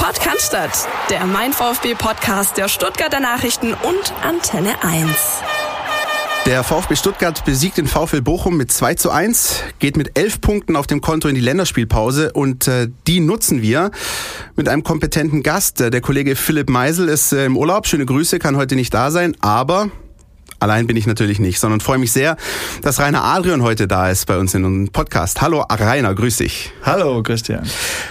Podcast, der Mein VfB Podcast der Stuttgarter Nachrichten und Antenne 1. Der VfB Stuttgart besiegt den VfL Bochum mit 2 zu 1, geht mit 11 Punkten auf dem Konto in die Länderspielpause und äh, die nutzen wir mit einem kompetenten Gast. Der Kollege Philipp Meisel ist äh, im Urlaub, schöne Grüße, kann heute nicht da sein, aber Allein bin ich natürlich nicht, sondern freue mich sehr, dass Rainer Adrian heute da ist bei uns in unserem Podcast. Hallo Rainer, grüß dich. Hallo Christian.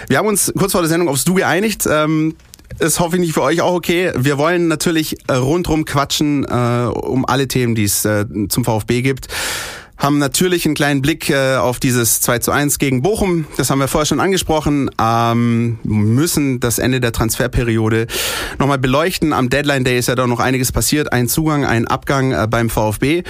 Wir haben uns kurz vor der Sendung aufs Du geeinigt. Ähm, ist hoffentlich für euch auch okay. Wir wollen natürlich rundrum quatschen äh, um alle Themen, die es äh, zum VfB gibt haben natürlich einen kleinen Blick äh, auf dieses 2 zu 1 gegen Bochum. Das haben wir vorher schon angesprochen. Ähm, müssen das Ende der Transferperiode nochmal beleuchten. Am Deadline Day ist ja doch noch einiges passiert. Ein Zugang, ein Abgang äh, beim VfB.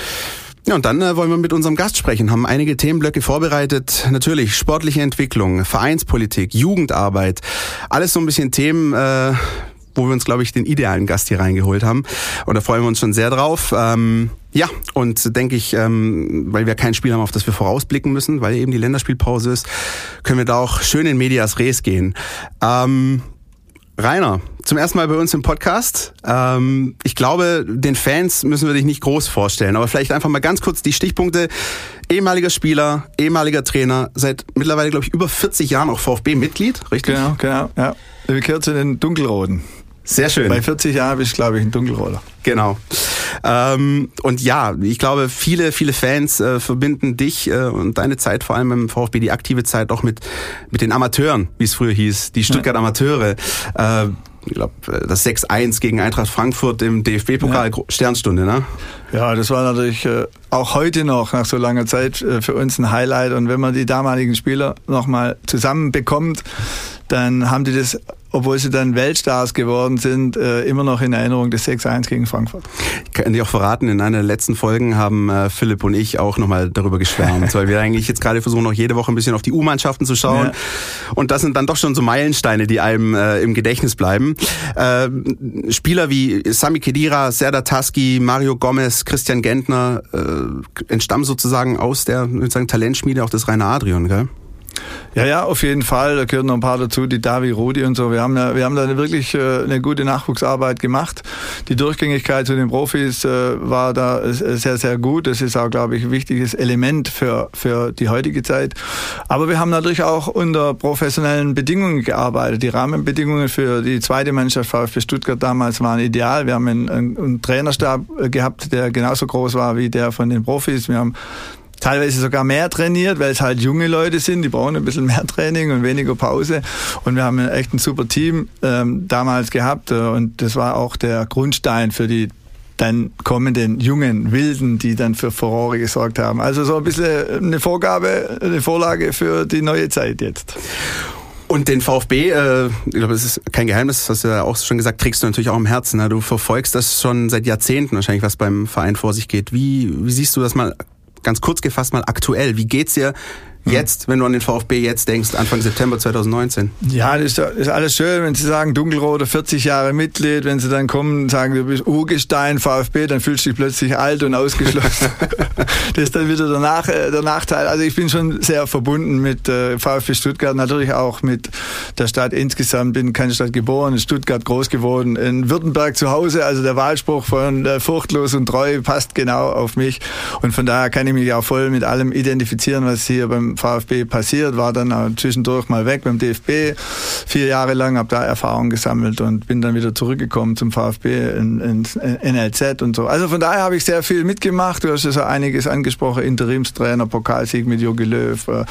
Ja, und dann äh, wollen wir mit unserem Gast sprechen, haben einige Themenblöcke vorbereitet. Natürlich sportliche Entwicklung, Vereinspolitik, Jugendarbeit, alles so ein bisschen Themen, äh, wo wir uns, glaube ich, den idealen Gast hier reingeholt haben. Und da freuen wir uns schon sehr drauf. Ähm, ja, und denke ich, ähm, weil wir kein Spiel haben, auf das wir vorausblicken müssen, weil eben die Länderspielpause ist, können wir da auch schön in Medias Res gehen. Ähm, Rainer, zum ersten Mal bei uns im Podcast. Ähm, ich glaube, den Fans müssen wir dich nicht groß vorstellen, aber vielleicht einfach mal ganz kurz die Stichpunkte. Ehemaliger Spieler, ehemaliger Trainer, seit mittlerweile, glaube ich, über 40 Jahren auch VfB-Mitglied, richtig? Genau, genau, ja. Wir gehört zu den Dunkelroten. Sehr schön. Bei 40 Jahren bist du, glaube ich, ein Dunkelroller. Genau. Ähm, und ja, ich glaube, viele, viele Fans äh, verbinden dich äh, und deine Zeit, vor allem im VfB, die aktive Zeit auch mit, mit den Amateuren, wie es früher hieß, die Stuttgart Amateure. Äh, ich glaube, das 6-1 gegen Eintracht Frankfurt im DFB-Pokal ja. Sternstunde, ne? Ja, das war natürlich äh, auch heute noch nach so langer Zeit äh, für uns ein Highlight. Und wenn man die damaligen Spieler nochmal zusammenbekommt, dann haben die das obwohl sie dann Weltstars geworden sind, äh, immer noch in Erinnerung des 6-1 gegen Frankfurt. Ich kann dir auch verraten, in einer der letzten Folgen haben äh, Philipp und ich auch nochmal darüber geschwärmt, weil wir eigentlich jetzt gerade versuchen, noch jede Woche ein bisschen auf die U-Mannschaften zu schauen. Ja. Und das sind dann doch schon so Meilensteine, die einem äh, im Gedächtnis bleiben. Äh, Spieler wie Sami Kedira, Serdar Taski, Mario Gomez, Christian Gentner äh, entstammen sozusagen aus der sagen, Talentschmiede auch des Rainer Adrian, gell? Ja, ja, auf jeden Fall. Da gehören noch ein paar dazu, die Davi Rudi und so. Wir haben, wir haben da wirklich äh, eine gute Nachwuchsarbeit gemacht. Die Durchgängigkeit zu den Profis äh, war da sehr, sehr gut. Das ist auch, glaube ich, ein wichtiges Element für, für die heutige Zeit. Aber wir haben natürlich auch unter professionellen Bedingungen gearbeitet. Die Rahmenbedingungen für die zweite Mannschaft VfB Stuttgart damals waren ideal. Wir haben einen, einen Trainerstab gehabt, der genauso groß war wie der von den Profis. Wir haben teilweise sogar mehr trainiert, weil es halt junge Leute sind, die brauchen ein bisschen mehr Training und weniger Pause. Und wir haben echt ein super Team ähm, damals gehabt äh, und das war auch der Grundstein für die dann kommenden jungen Wilden, die dann für Furore gesorgt haben. Also so ein bisschen eine Vorgabe, eine Vorlage für die neue Zeit jetzt. Und den VfB, äh, ich glaube, es ist kein Geheimnis, hast du ja auch schon gesagt, trägst du natürlich auch im Herzen. Ne? Du verfolgst das schon seit Jahrzehnten wahrscheinlich, was beim Verein vor sich geht. Wie, wie siehst du das mal ganz kurz gefasst mal aktuell. Wie geht's dir. Jetzt, wenn du an den VfB jetzt denkst, Anfang September 2019. Ja, das ist, alles schön, wenn sie sagen, Dunkelrote 40 Jahre Mitglied, wenn sie dann kommen und sagen, du bist Urgestein VfB, dann fühlst du dich plötzlich alt und ausgeschlossen. das ist dann wieder der, Nach äh, der Nachteil. Also ich bin schon sehr verbunden mit äh, VfB Stuttgart, natürlich auch mit der Stadt insgesamt. Bin keine Stadt geboren, in Stuttgart groß geworden, in Württemberg zu Hause. Also der Wahlspruch von äh, furchtlos und treu passt genau auf mich. Und von daher kann ich mich auch voll mit allem identifizieren, was hier beim VfB passiert, war dann zwischendurch mal weg beim DFB, vier Jahre lang, habe da Erfahrung gesammelt und bin dann wieder zurückgekommen zum VfB in, ins NLZ und so. Also von daher habe ich sehr viel mitgemacht. Du hast ja so einiges angesprochen, Interimstrainer, Pokalsieg mit Jogi Löw, äh,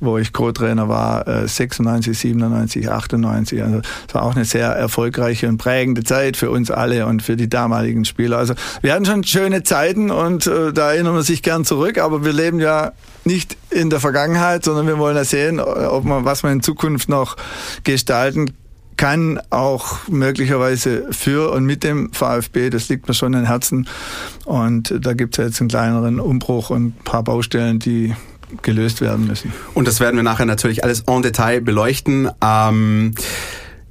wo ich Co-Trainer war, 96, 97, 98. Also es war auch eine sehr erfolgreiche und prägende Zeit für uns alle und für die damaligen Spieler. Also wir hatten schon schöne Zeiten und äh, da erinnern wir sich gern zurück, aber wir leben ja nicht in der Vergangenheit, sondern wir wollen ja sehen, ob man, was man in Zukunft noch gestalten kann, auch möglicherweise für und mit dem VfB. Das liegt mir schon am Herzen. Und da gibt es jetzt einen kleineren Umbruch und ein paar Baustellen, die gelöst werden müssen. Und das werden wir nachher natürlich alles en Detail beleuchten. Ähm,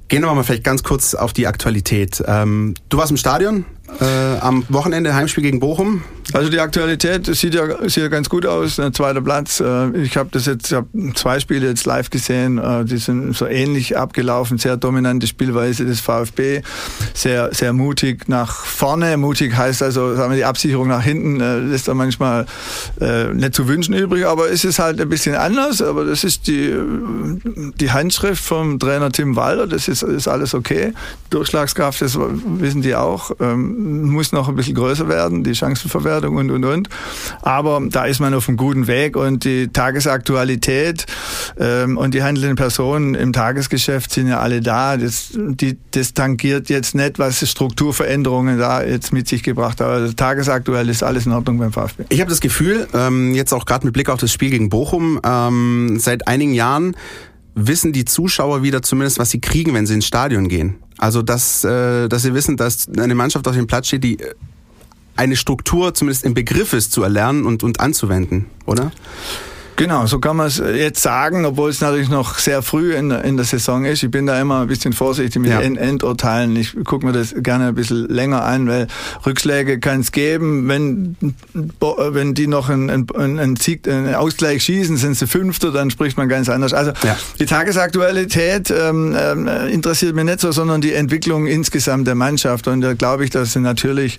gehen wir mal vielleicht ganz kurz auf die Aktualität. Ähm, du warst im Stadion äh, am Wochenende Heimspiel gegen Bochum. Also die Aktualität sieht ja, sieht ja ganz gut aus. Ein zweiter Platz. Äh, ich habe das jetzt, hab zwei Spiele jetzt live gesehen. Äh, die sind so ähnlich abgelaufen. Sehr dominante Spielweise des VfB. Sehr, sehr mutig nach vorne. Mutig heißt also, sagen wir, die Absicherung nach hinten äh, lässt da manchmal nicht zu wünschen übrig. Aber es ist halt ein bisschen anders. Aber das ist die, die Handschrift vom Trainer Tim Walder. Das ist, ist alles okay. Durchschlagskraft, das wissen die auch. Ähm, muss noch ein bisschen größer werden. Die Chancenverwertung und, und, und. Aber da ist man auf einem guten Weg und die Tagesaktualität ähm, und die handelnden Personen im Tagesgeschäft sind ja alle da. Das, die, das tangiert jetzt nicht, was Strukturveränderungen da jetzt mit sich gebracht haben. Also tagesaktuell ist alles in Ordnung beim VfB. Ich habe das Gefühl, ähm, jetzt auch gerade mit Blick auf das Spiel gegen Bochum, ähm, seit einigen Jahren wissen die Zuschauer wieder zumindest, was sie kriegen, wenn sie ins Stadion gehen. Also dass, äh, dass sie wissen, dass eine Mannschaft auf dem Platz steht, die eine Struktur zumindest im Begriff ist zu erlernen und, und anzuwenden, oder? Genau, so kann man es jetzt sagen, obwohl es natürlich noch sehr früh in der, in der Saison ist. Ich bin da immer ein bisschen vorsichtig mit ja. den Endurteilen. Ich gucke mir das gerne ein bisschen länger an, weil Rückschläge kann es geben. Wenn, wenn die noch einen, einen, einen, Sieg, einen Ausgleich schießen, sind sie Fünfter, dann spricht man ganz anders. Also ja. die Tagesaktualität ähm, äh, interessiert mich nicht so, sondern die Entwicklung insgesamt der Mannschaft. Und da glaube ich, dass sie natürlich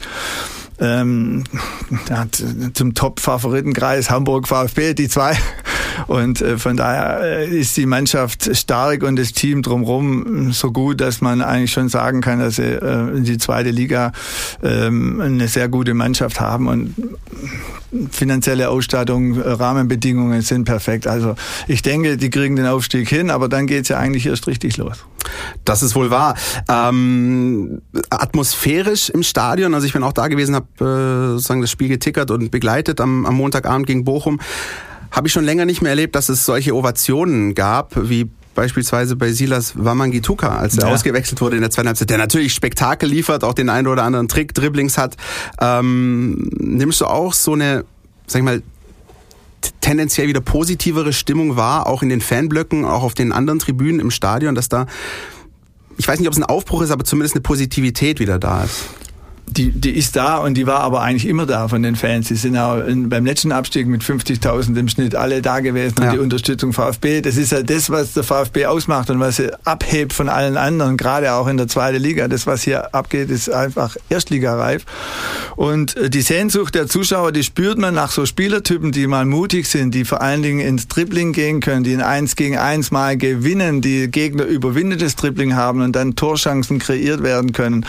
ähm, zum Top-Favoritenkreis Hamburg VfB, die zwei. Und äh, von daher äh, ist die Mannschaft stark und das Team drumherum so gut, dass man eigentlich schon sagen kann, dass sie äh, in die zweite Liga ähm, eine sehr gute Mannschaft haben und finanzielle Ausstattung, Rahmenbedingungen sind perfekt. Also ich denke, die kriegen den Aufstieg hin, aber dann geht's ja eigentlich erst richtig los. Das ist wohl wahr. Ähm, atmosphärisch im Stadion, also ich bin auch da gewesen, habe äh, sozusagen das Spiel getickert und begleitet am, am Montagabend gegen Bochum. Habe ich schon länger nicht mehr erlebt, dass es solche Ovationen gab, wie beispielsweise bei Silas Wamangituka, als er ja. ausgewechselt wurde in der zweiten Halbzeit, der natürlich Spektakel liefert, auch den einen oder anderen Trick, Dribblings hat. Ähm, nimmst du auch so eine, sag ich mal, tendenziell wieder positivere Stimmung wahr, auch in den Fanblöcken, auch auf den anderen Tribünen im Stadion, dass da, ich weiß nicht, ob es ein Aufbruch ist, aber zumindest eine Positivität wieder da ist die, die ist da und die war aber eigentlich immer da von den Fans. Die sind auch in, beim letzten Abstieg mit 50.000 im Schnitt alle da gewesen ja. und die Unterstützung VfB. Das ist ja das, was der VfB ausmacht und was er abhebt von allen anderen, gerade auch in der zweiten Liga. Das, was hier abgeht, ist einfach erstligareif. Und äh, die Sehnsucht der Zuschauer, die spürt man nach so Spielertypen, die mal mutig sind, die vor allen Dingen ins Dribbling gehen können, die in eins gegen eins mal gewinnen, die Gegner überwindendes Dribbling haben und dann Torchancen kreiert werden können.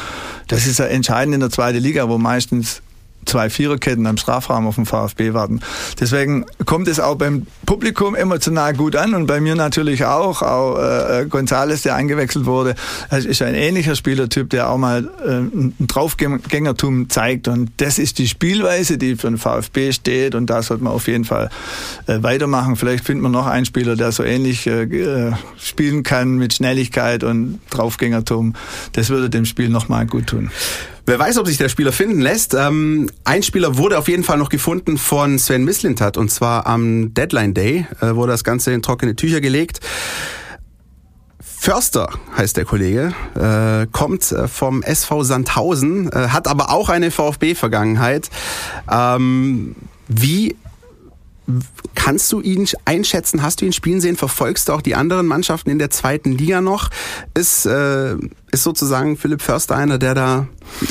Das ist ja entscheidend in der zweiten Liga, wo meistens zwei Viererketten am Strafraum auf dem VfB warten. Deswegen kommt es auch beim Publikum emotional gut an und bei mir natürlich auch. Auch äh, Gonzales, der eingewechselt wurde, ist ein ähnlicher Spielertyp, der auch mal äh, ein Draufgängertum zeigt. Und das ist die Spielweise, die für den VfB steht und da sollte man auf jeden Fall äh, weitermachen. Vielleicht findet man noch einen Spieler, der so ähnlich äh, äh spielen kann mit Schnelligkeit und Draufgängertum. Das würde dem Spiel nochmal gut tun. Wer weiß, ob sich der Spieler finden lässt. Ähm, ein Spieler wurde auf jeden Fall noch gefunden von Sven Mislintat und zwar am Deadline Day äh, wurde das Ganze in trockene Tücher gelegt. Förster heißt der Kollege, äh, kommt äh, vom SV Sandhausen, äh, hat aber auch eine VfB-Vergangenheit. Ähm, wie Kannst du ihn einschätzen? Hast du ihn spielen sehen? Verfolgst du auch die anderen Mannschaften in der zweiten Liga noch? Ist, äh, ist sozusagen Philipp Förster einer, der da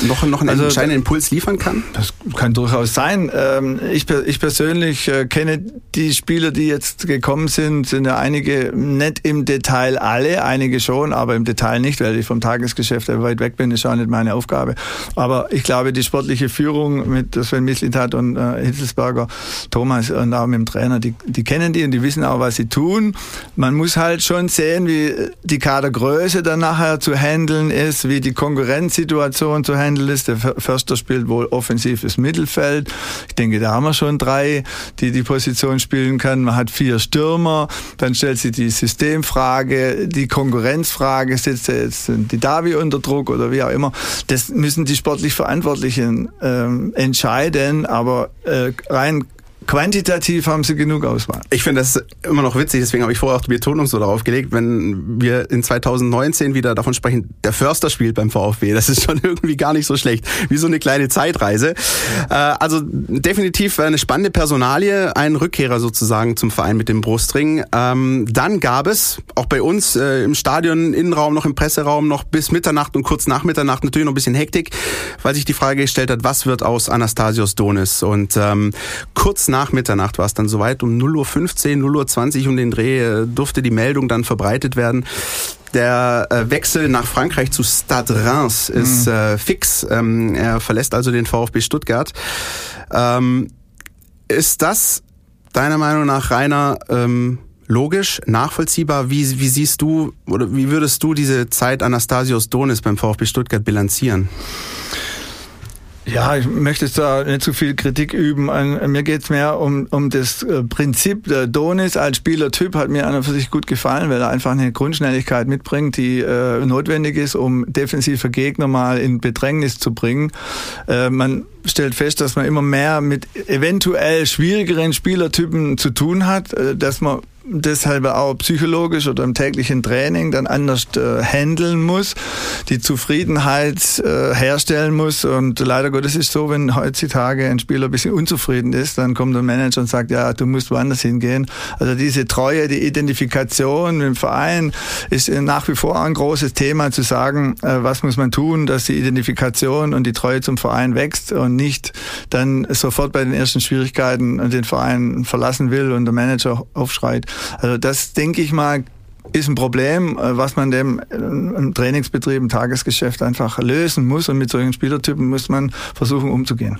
noch, noch einen also, entscheidenden Impuls liefern kann? Das kann durchaus sein. Ähm, ich, ich persönlich äh, kenne die Spieler, die jetzt gekommen sind, sind ja einige nicht im Detail alle, einige schon, aber im Detail nicht, weil ich vom Tagesgeschäft weit weg bin, ist auch nicht meine Aufgabe. Aber ich glaube, die sportliche Führung mit Sven Mislintat und äh, Hitzelsberger, Thomas und auch mit dem Trainer, die, die kennen die und die wissen auch, was sie tun. Man muss halt schon sehen, wie die Kadergröße dann nachher zu handeln ist, wie die Konkurrenzsituation zu handeln ist. Der Förster spielt wohl offensives Mittelfeld. Ich denke, da haben wir schon drei, die die Position spielen können. Man hat vier Stürmer. Dann stellt sich die Systemfrage, die Konkurrenzfrage, setzt er jetzt die Davi unter Druck oder wie auch immer. Das müssen die sportlich Verantwortlichen ähm, entscheiden. Aber äh, rein quantitativ haben sie genug Auswahl. Ich finde das immer noch witzig, deswegen habe ich vorher auch die Betonung so darauf gelegt, wenn wir in 2019 wieder davon sprechen, der Förster spielt beim VfB. Das ist schon irgendwie gar nicht so schlecht, wie so eine kleine Zeitreise. Äh, also definitiv eine spannende Personalie, ein Rückkehrer sozusagen zum Verein mit dem Brustring. Ähm, dann gab es auch bei uns äh, im Stadion, Innenraum, noch im Presseraum, noch bis Mitternacht und kurz nach Mitternacht natürlich noch ein bisschen Hektik, weil sich die Frage gestellt hat, was wird aus Anastasios Donis? Und ähm, kurz nach Mitternacht war es dann soweit, um 0.15 Uhr, 0.20 Uhr um den Dreh äh, durfte die Meldung dann verbreitet werden. Der äh, Wechsel nach Frankreich zu Stade Reims ist mhm. äh, fix. Ähm, er verlässt also den VfB Stuttgart. Ähm, ist das deiner Meinung nach, Rainer, ähm, logisch, nachvollziehbar? Wie, wie siehst du oder wie würdest du diese Zeit Anastasios Donis beim VfB Stuttgart bilanzieren? Ja, ich möchte da nicht zu viel Kritik üben. Mir geht's mehr um, um das äh, Prinzip. Der Donis als Spielertyp hat mir an und für sich gut gefallen, weil er einfach eine Grundschnelligkeit mitbringt, die äh, notwendig ist, um defensive Gegner mal in Bedrängnis zu bringen. Äh, man stellt fest, dass man immer mehr mit eventuell schwierigeren Spielertypen zu tun hat, äh, dass man deshalb auch psychologisch oder im täglichen Training dann anders äh, handeln muss, die Zufriedenheit äh, herstellen muss. Und leider Gottes ist so, wenn heutzutage ein Spieler ein bisschen unzufrieden ist, dann kommt der Manager und sagt, ja, du musst woanders hingehen. Also diese Treue, die Identifikation im Verein ist nach wie vor ein großes Thema zu sagen, äh, was muss man tun, dass die Identifikation und die Treue zum Verein wächst und nicht dann sofort bei den ersten Schwierigkeiten den Verein verlassen will und der Manager aufschreit. Also das denke ich mal ist ein Problem, äh, was man dem äh, im Trainingsbetrieb, im Tagesgeschäft einfach lösen muss. Und mit solchen Spielertypen muss man versuchen umzugehen.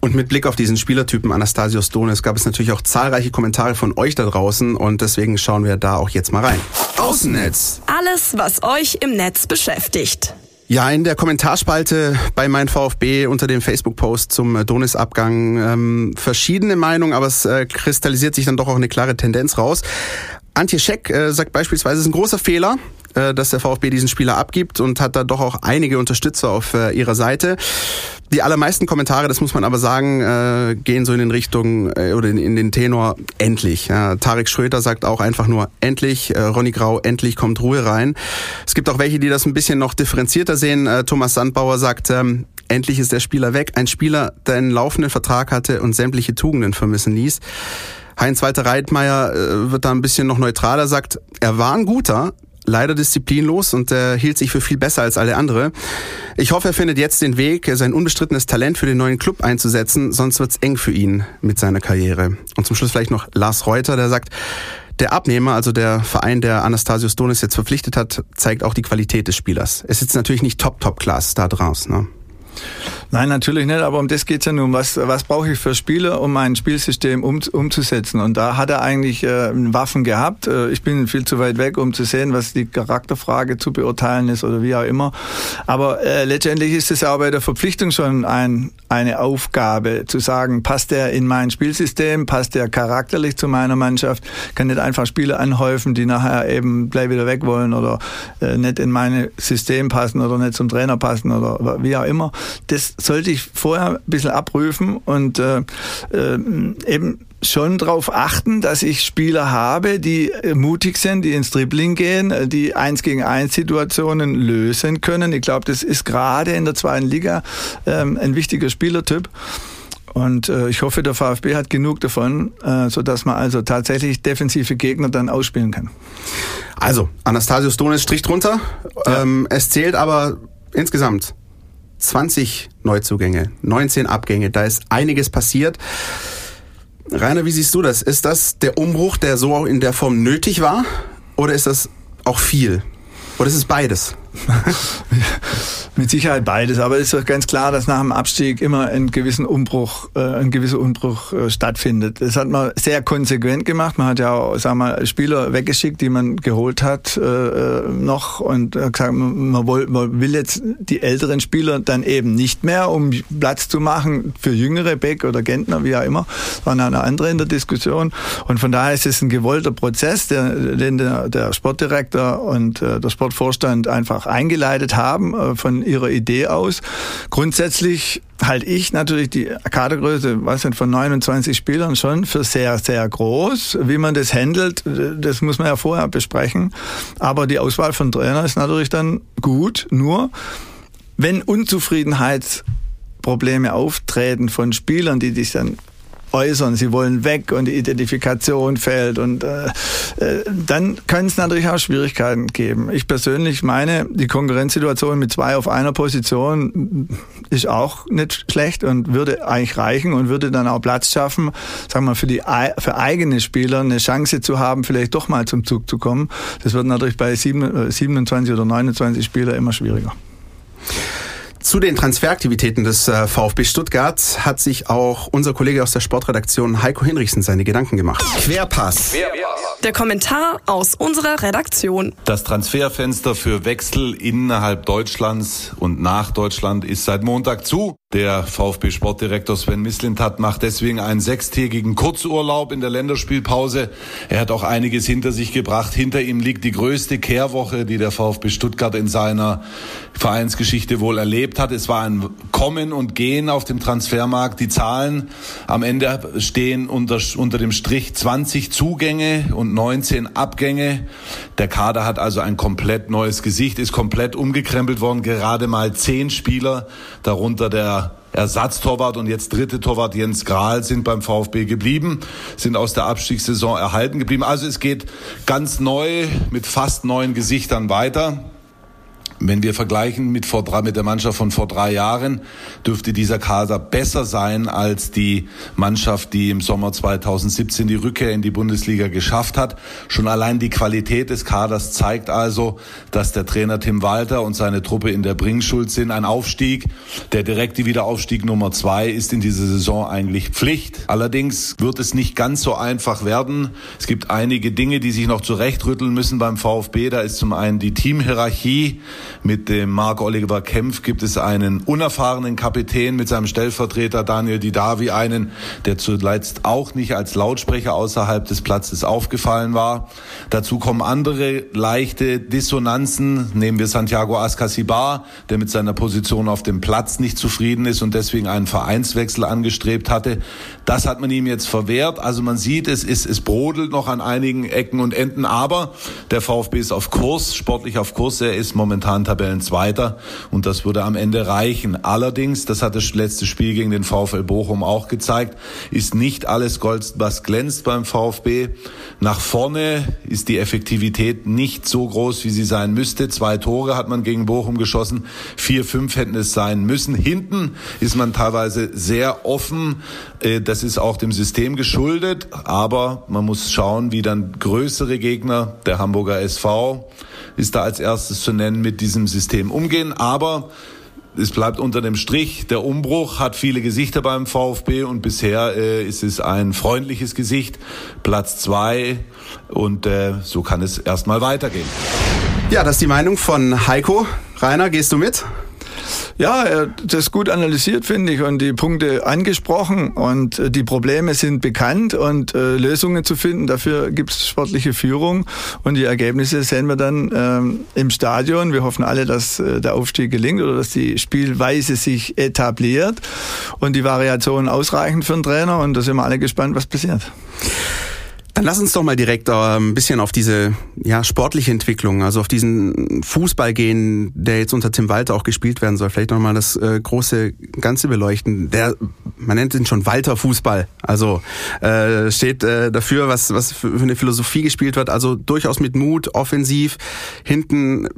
Und mit Blick auf diesen Spielertypen Anastasios Donis gab es natürlich auch zahlreiche Kommentare von euch da draußen und deswegen schauen wir da auch jetzt mal rein. Außennetz. Alles, was euch im Netz beschäftigt. Ja, in der Kommentarspalte bei mein VfB unter dem Facebook-Post zum äh, Donis-Abgang ähm, verschiedene Meinungen, aber es äh, kristallisiert sich dann doch auch eine klare Tendenz raus. Antje Scheck äh, sagt beispielsweise, es ist ein großer Fehler, dass der VfB diesen Spieler abgibt und hat da doch auch einige Unterstützer auf äh, ihrer Seite. Die allermeisten Kommentare, das muss man aber sagen, äh, gehen so in den Richtung äh, oder in, in den Tenor endlich. Ja, Tarek Schröter sagt auch einfach nur endlich. Äh, Ronny Grau, endlich kommt Ruhe rein. Es gibt auch welche, die das ein bisschen noch differenzierter sehen. Äh, Thomas Sandbauer sagt, ähm, endlich ist der Spieler weg. Ein Spieler, der einen laufenden Vertrag hatte und sämtliche Tugenden vermissen ließ. Heinz-Walter Reitmeier äh, wird da ein bisschen noch neutraler, sagt, er war ein guter, leider disziplinlos und er hielt sich für viel besser als alle andere. Ich hoffe, er findet jetzt den Weg, sein unbestrittenes Talent für den neuen Club einzusetzen, sonst wird's eng für ihn mit seiner Karriere. Und zum Schluss vielleicht noch Lars Reuter, der sagt, der Abnehmer, also der Verein, der Anastasius Donis jetzt verpflichtet hat, zeigt auch die Qualität des Spielers. Es ist natürlich nicht Top-Top-Class da draußen. Ne? Nein, natürlich nicht, aber um das geht's ja nun. Was, was brauche ich für Spieler, um mein Spielsystem um, umzusetzen? Und da hat er eigentlich äh, Waffen gehabt. Äh, ich bin viel zu weit weg, um zu sehen, was die Charakterfrage zu beurteilen ist oder wie auch immer. Aber äh, letztendlich ist es ja auch bei der Verpflichtung schon ein, eine Aufgabe, zu sagen, passt der in mein Spielsystem, passt der charakterlich zu meiner Mannschaft, kann nicht einfach Spieler anhäufen, die nachher eben gleich wieder weg wollen oder äh, nicht in mein System passen oder nicht zum Trainer passen oder wie auch immer. Das sollte ich vorher ein bisschen abprüfen und äh, äh, eben schon darauf achten, dass ich Spieler habe, die äh, mutig sind, die ins Dribbling gehen, äh, die eins gegen eins Situationen lösen können. Ich glaube, das ist gerade in der zweiten Liga ähm, ein wichtiger Spielertyp. Und äh, ich hoffe, der VfB hat genug davon, äh, so dass man also tatsächlich defensive Gegner dann ausspielen kann. Also, Anastasius Donis strich drunter. Ja. Ähm, es zählt aber insgesamt 20 Neuzugänge, 19 Abgänge, da ist einiges passiert. Rainer, wie siehst du das? Ist das der Umbruch, der so in der Form nötig war? Oder ist das auch viel? Oder ist es beides? Mit Sicherheit beides, aber es ist doch ganz klar, dass nach dem Abstieg immer ein gewissen Umbruch, äh, ein gewisser Umbruch äh, stattfindet. Das hat man sehr konsequent gemacht. Man hat ja auch, sag mal, Spieler weggeschickt, die man geholt hat äh, äh noch und gesagt, man, will, man will jetzt die älteren Spieler dann eben nicht mehr, um Platz zu machen für jüngere Beck oder Gentner, wie auch immer. Das war eine andere in der Diskussion. Und von daher ist es ein gewollter Prozess, den der, der Sportdirektor und äh, der Sportvorstand einfach auch eingeleitet haben äh, von ihrer Idee aus. Grundsätzlich halte ich natürlich die Kadergröße, was sind von 29 Spielern schon für sehr, sehr groß. Wie man das handelt, das muss man ja vorher besprechen. Aber die Auswahl von Trainer ist natürlich dann gut. Nur, wenn Unzufriedenheitsprobleme auftreten von Spielern, die dich dann äußern, sie wollen weg und die Identifikation fällt und äh, äh, dann kann es natürlich auch Schwierigkeiten geben. Ich persönlich meine, die Konkurrenzsituation mit zwei auf einer Position ist auch nicht schlecht und würde eigentlich reichen und würde dann auch Platz schaffen, sagen wir für die für eigene Spieler eine Chance zu haben, vielleicht doch mal zum Zug zu kommen. Das wird natürlich bei 27 äh, oder 29 Spielern immer schwieriger. Zu den Transferaktivitäten des äh, VfB Stuttgart hat sich auch unser Kollege aus der Sportredaktion Heiko Hinrichsen seine Gedanken gemacht. Querpass. Der Kommentar aus unserer Redaktion. Das Transferfenster für Wechsel innerhalb Deutschlands und nach Deutschland ist seit Montag zu. Der VfB Sportdirektor Sven Mislintat macht deswegen einen sechstägigen Kurzurlaub in der Länderspielpause. Er hat auch einiges hinter sich gebracht. Hinter ihm liegt die größte Kehrwoche, die der VfB Stuttgart in seiner Vereinsgeschichte wohl erlebt hat. Es war ein Kommen und Gehen auf dem Transfermarkt. Die Zahlen am Ende stehen unter, unter dem Strich 20 Zugänge und 19 Abgänge. Der Kader hat also ein komplett neues Gesicht, ist komplett umgekrempelt worden. Gerade mal zehn Spieler, darunter der Ersatztorwart und jetzt dritte Torwart Jens Grahl sind beim VfB geblieben, sind aus der Abstiegssaison erhalten geblieben. Also es geht ganz neu mit fast neuen Gesichtern weiter. Wenn wir vergleichen mit, vor drei, mit der Mannschaft von vor drei Jahren, dürfte dieser Kader besser sein als die Mannschaft, die im Sommer 2017 die Rückkehr in die Bundesliga geschafft hat. Schon allein die Qualität des Kaders zeigt also, dass der Trainer Tim Walter und seine Truppe in der Bringschuld sind. Ein Aufstieg, der direkte Wiederaufstieg Nummer zwei ist in dieser Saison eigentlich Pflicht. Allerdings wird es nicht ganz so einfach werden. Es gibt einige Dinge, die sich noch zurechtrütteln müssen beim VfB. Da ist zum einen die Teamhierarchie. Mit dem Marc Oliver Kempf gibt es einen unerfahrenen Kapitän mit seinem Stellvertreter Daniel Didavi, einen, der zuletzt auch nicht als Lautsprecher außerhalb des Platzes aufgefallen war. Dazu kommen andere leichte Dissonanzen. Nehmen wir Santiago Ascasibar, der mit seiner Position auf dem Platz nicht zufrieden ist und deswegen einen Vereinswechsel angestrebt hatte. Das hat man ihm jetzt verwehrt. Also man sieht, es ist, es brodelt noch an einigen Ecken und Enden, aber der VfB ist auf Kurs, sportlich auf Kurs. Er ist momentan Tabellenzweiter und das würde am Ende reichen. Allerdings, das hat das letzte Spiel gegen den VfL Bochum auch gezeigt, ist nicht alles Gold, was glänzt beim VfB. Nach vorne ist die Effektivität nicht so groß, wie sie sein müsste. Zwei Tore hat man gegen Bochum geschossen, vier, fünf hätten es sein müssen. Hinten ist man teilweise sehr offen. Äh, das ist auch dem System geschuldet, aber man muss schauen, wie dann größere Gegner, der Hamburger SV, ist da als erstes zu nennen, mit diesem System umgehen. Aber es bleibt unter dem Strich, der Umbruch hat viele Gesichter beim VfB und bisher äh, ist es ein freundliches Gesicht, Platz zwei und äh, so kann es erstmal weitergehen. Ja, das ist die Meinung von Heiko. Rainer, gehst du mit? Ja, er das gut analysiert, finde ich, und die Punkte angesprochen und äh, die Probleme sind bekannt und äh, Lösungen zu finden. Dafür gibt es sportliche Führung und die Ergebnisse sehen wir dann ähm, im Stadion. Wir hoffen alle, dass äh, der Aufstieg gelingt oder dass die Spielweise sich etabliert und die Variationen ausreichen für den Trainer und da sind wir alle gespannt, was passiert. Dann lass uns doch mal direkt äh, ein bisschen auf diese ja, sportliche Entwicklung, also auf diesen Fußball gehen, der jetzt unter Tim Walter auch gespielt werden soll. Vielleicht nochmal das äh, große Ganze beleuchten. Der, man nennt ihn schon Walter Fußball. Also äh, steht äh, dafür, was, was für eine Philosophie gespielt wird. Also durchaus mit Mut, offensiv, hinten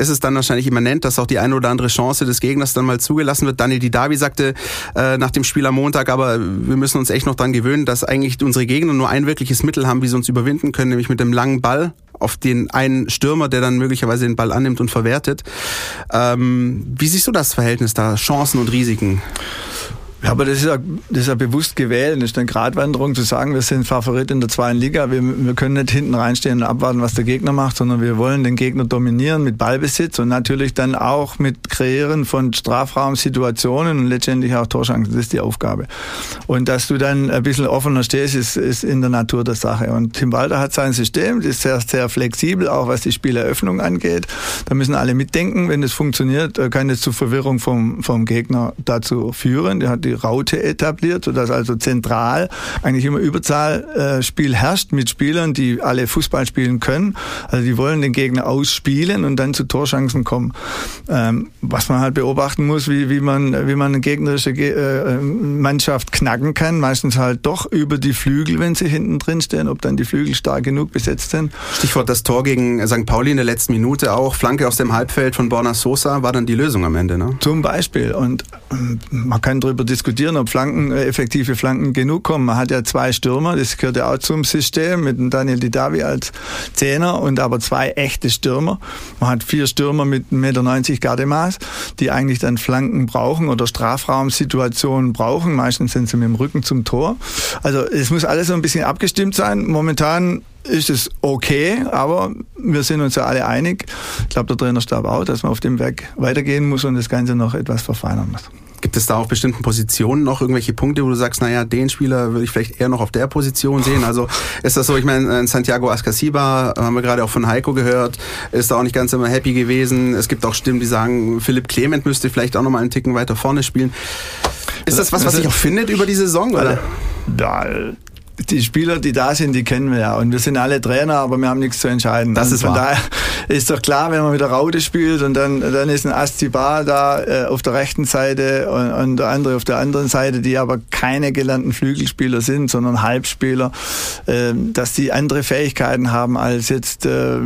ist es dann wahrscheinlich immanent, dass auch die eine oder andere Chance des Gegners dann mal zugelassen wird. Daniel Didavi sagte äh, nach dem Spiel am Montag, aber wir müssen uns echt noch dran gewöhnen, dass eigentlich unsere Gegner nur ein wirkliches Mittel haben, wie sie uns überwinden können, nämlich mit dem langen Ball auf den einen Stürmer, der dann möglicherweise den Ball annimmt und verwertet. Ähm, wie siehst du das Verhältnis da, Chancen und Risiken? Ja, aber das ist ja, das ist ja bewusst gewählt. Das ist eine Gratwanderung zu sagen, wir sind Favorit in der zweiten Liga. Wir, wir können nicht hinten reinstehen und abwarten, was der Gegner macht, sondern wir wollen den Gegner dominieren mit Ballbesitz und natürlich dann auch mit Kreieren von Strafraumsituationen und letztendlich auch Torschancen. Das ist die Aufgabe. Und dass du dann ein bisschen offener stehst, ist, ist in der Natur der Sache. Und Tim Walter hat sein System, das ist sehr, sehr flexibel, auch was die Spieleröffnung angeht. Da müssen alle mitdenken. Wenn das funktioniert, kann es zu Verwirrung vom, vom Gegner dazu führen. Der hat die die Raute etabliert, sodass also zentral eigentlich immer Überzahlspiel herrscht mit Spielern, die alle Fußball spielen können. Also die wollen den Gegner ausspielen und dann zu Torschancen kommen. Ähm, was man halt beobachten muss, wie, wie man wie man eine gegnerische äh, Mannschaft knacken kann. Meistens halt doch über die Flügel, wenn sie hinten drin stehen, ob dann die Flügel stark genug besetzt sind. Stichwort das Tor gegen St. Pauli in der letzten Minute auch. Flanke aus dem Halbfeld von Borna Sosa war dann die Lösung am Ende, ne? Zum Beispiel. Und ähm, man kann darüber diskutieren diskutieren, ob Flanken, äh, effektive Flanken genug kommen. Man hat ja zwei Stürmer, das gehört ja auch zum System, mit Daniel Didavi als Zehner und aber zwei echte Stürmer. Man hat vier Stürmer mit 1,90 Meter Gardemaß, die eigentlich dann Flanken brauchen oder Strafraumsituationen brauchen. Meistens sind sie mit dem Rücken zum Tor. Also es muss alles so ein bisschen abgestimmt sein. Momentan ist es okay, aber wir sind uns ja alle einig. Ich glaube, der Trainerstab auch, dass man auf dem Weg weitergehen muss und das Ganze noch etwas verfeinern muss. Gibt es da auf bestimmten Positionen noch irgendwelche Punkte, wo du sagst, naja, den Spieler würde ich vielleicht eher noch auf der Position sehen? Also ist das so, ich meine, Santiago Ascasiba, haben wir gerade auch von Heiko gehört, ist da auch nicht ganz immer happy gewesen. Es gibt auch Stimmen, die sagen, Philipp Clement müsste vielleicht auch noch mal einen Ticken weiter vorne spielen. Ist das was, was sich auch findet über die Saison? Oder? Die Spieler, die da sind, die kennen wir ja. Und wir sind alle Trainer, aber wir haben nichts zu entscheiden. Das und ist von wahr. daher ist doch klar, wenn man mit der Raute spielt und dann, dann ist ein Astibar da äh, auf der rechten Seite und, und, der andere auf der anderen Seite, die aber keine gelernten Flügelspieler sind, sondern Halbspieler, äh, dass die andere Fähigkeiten haben als jetzt äh,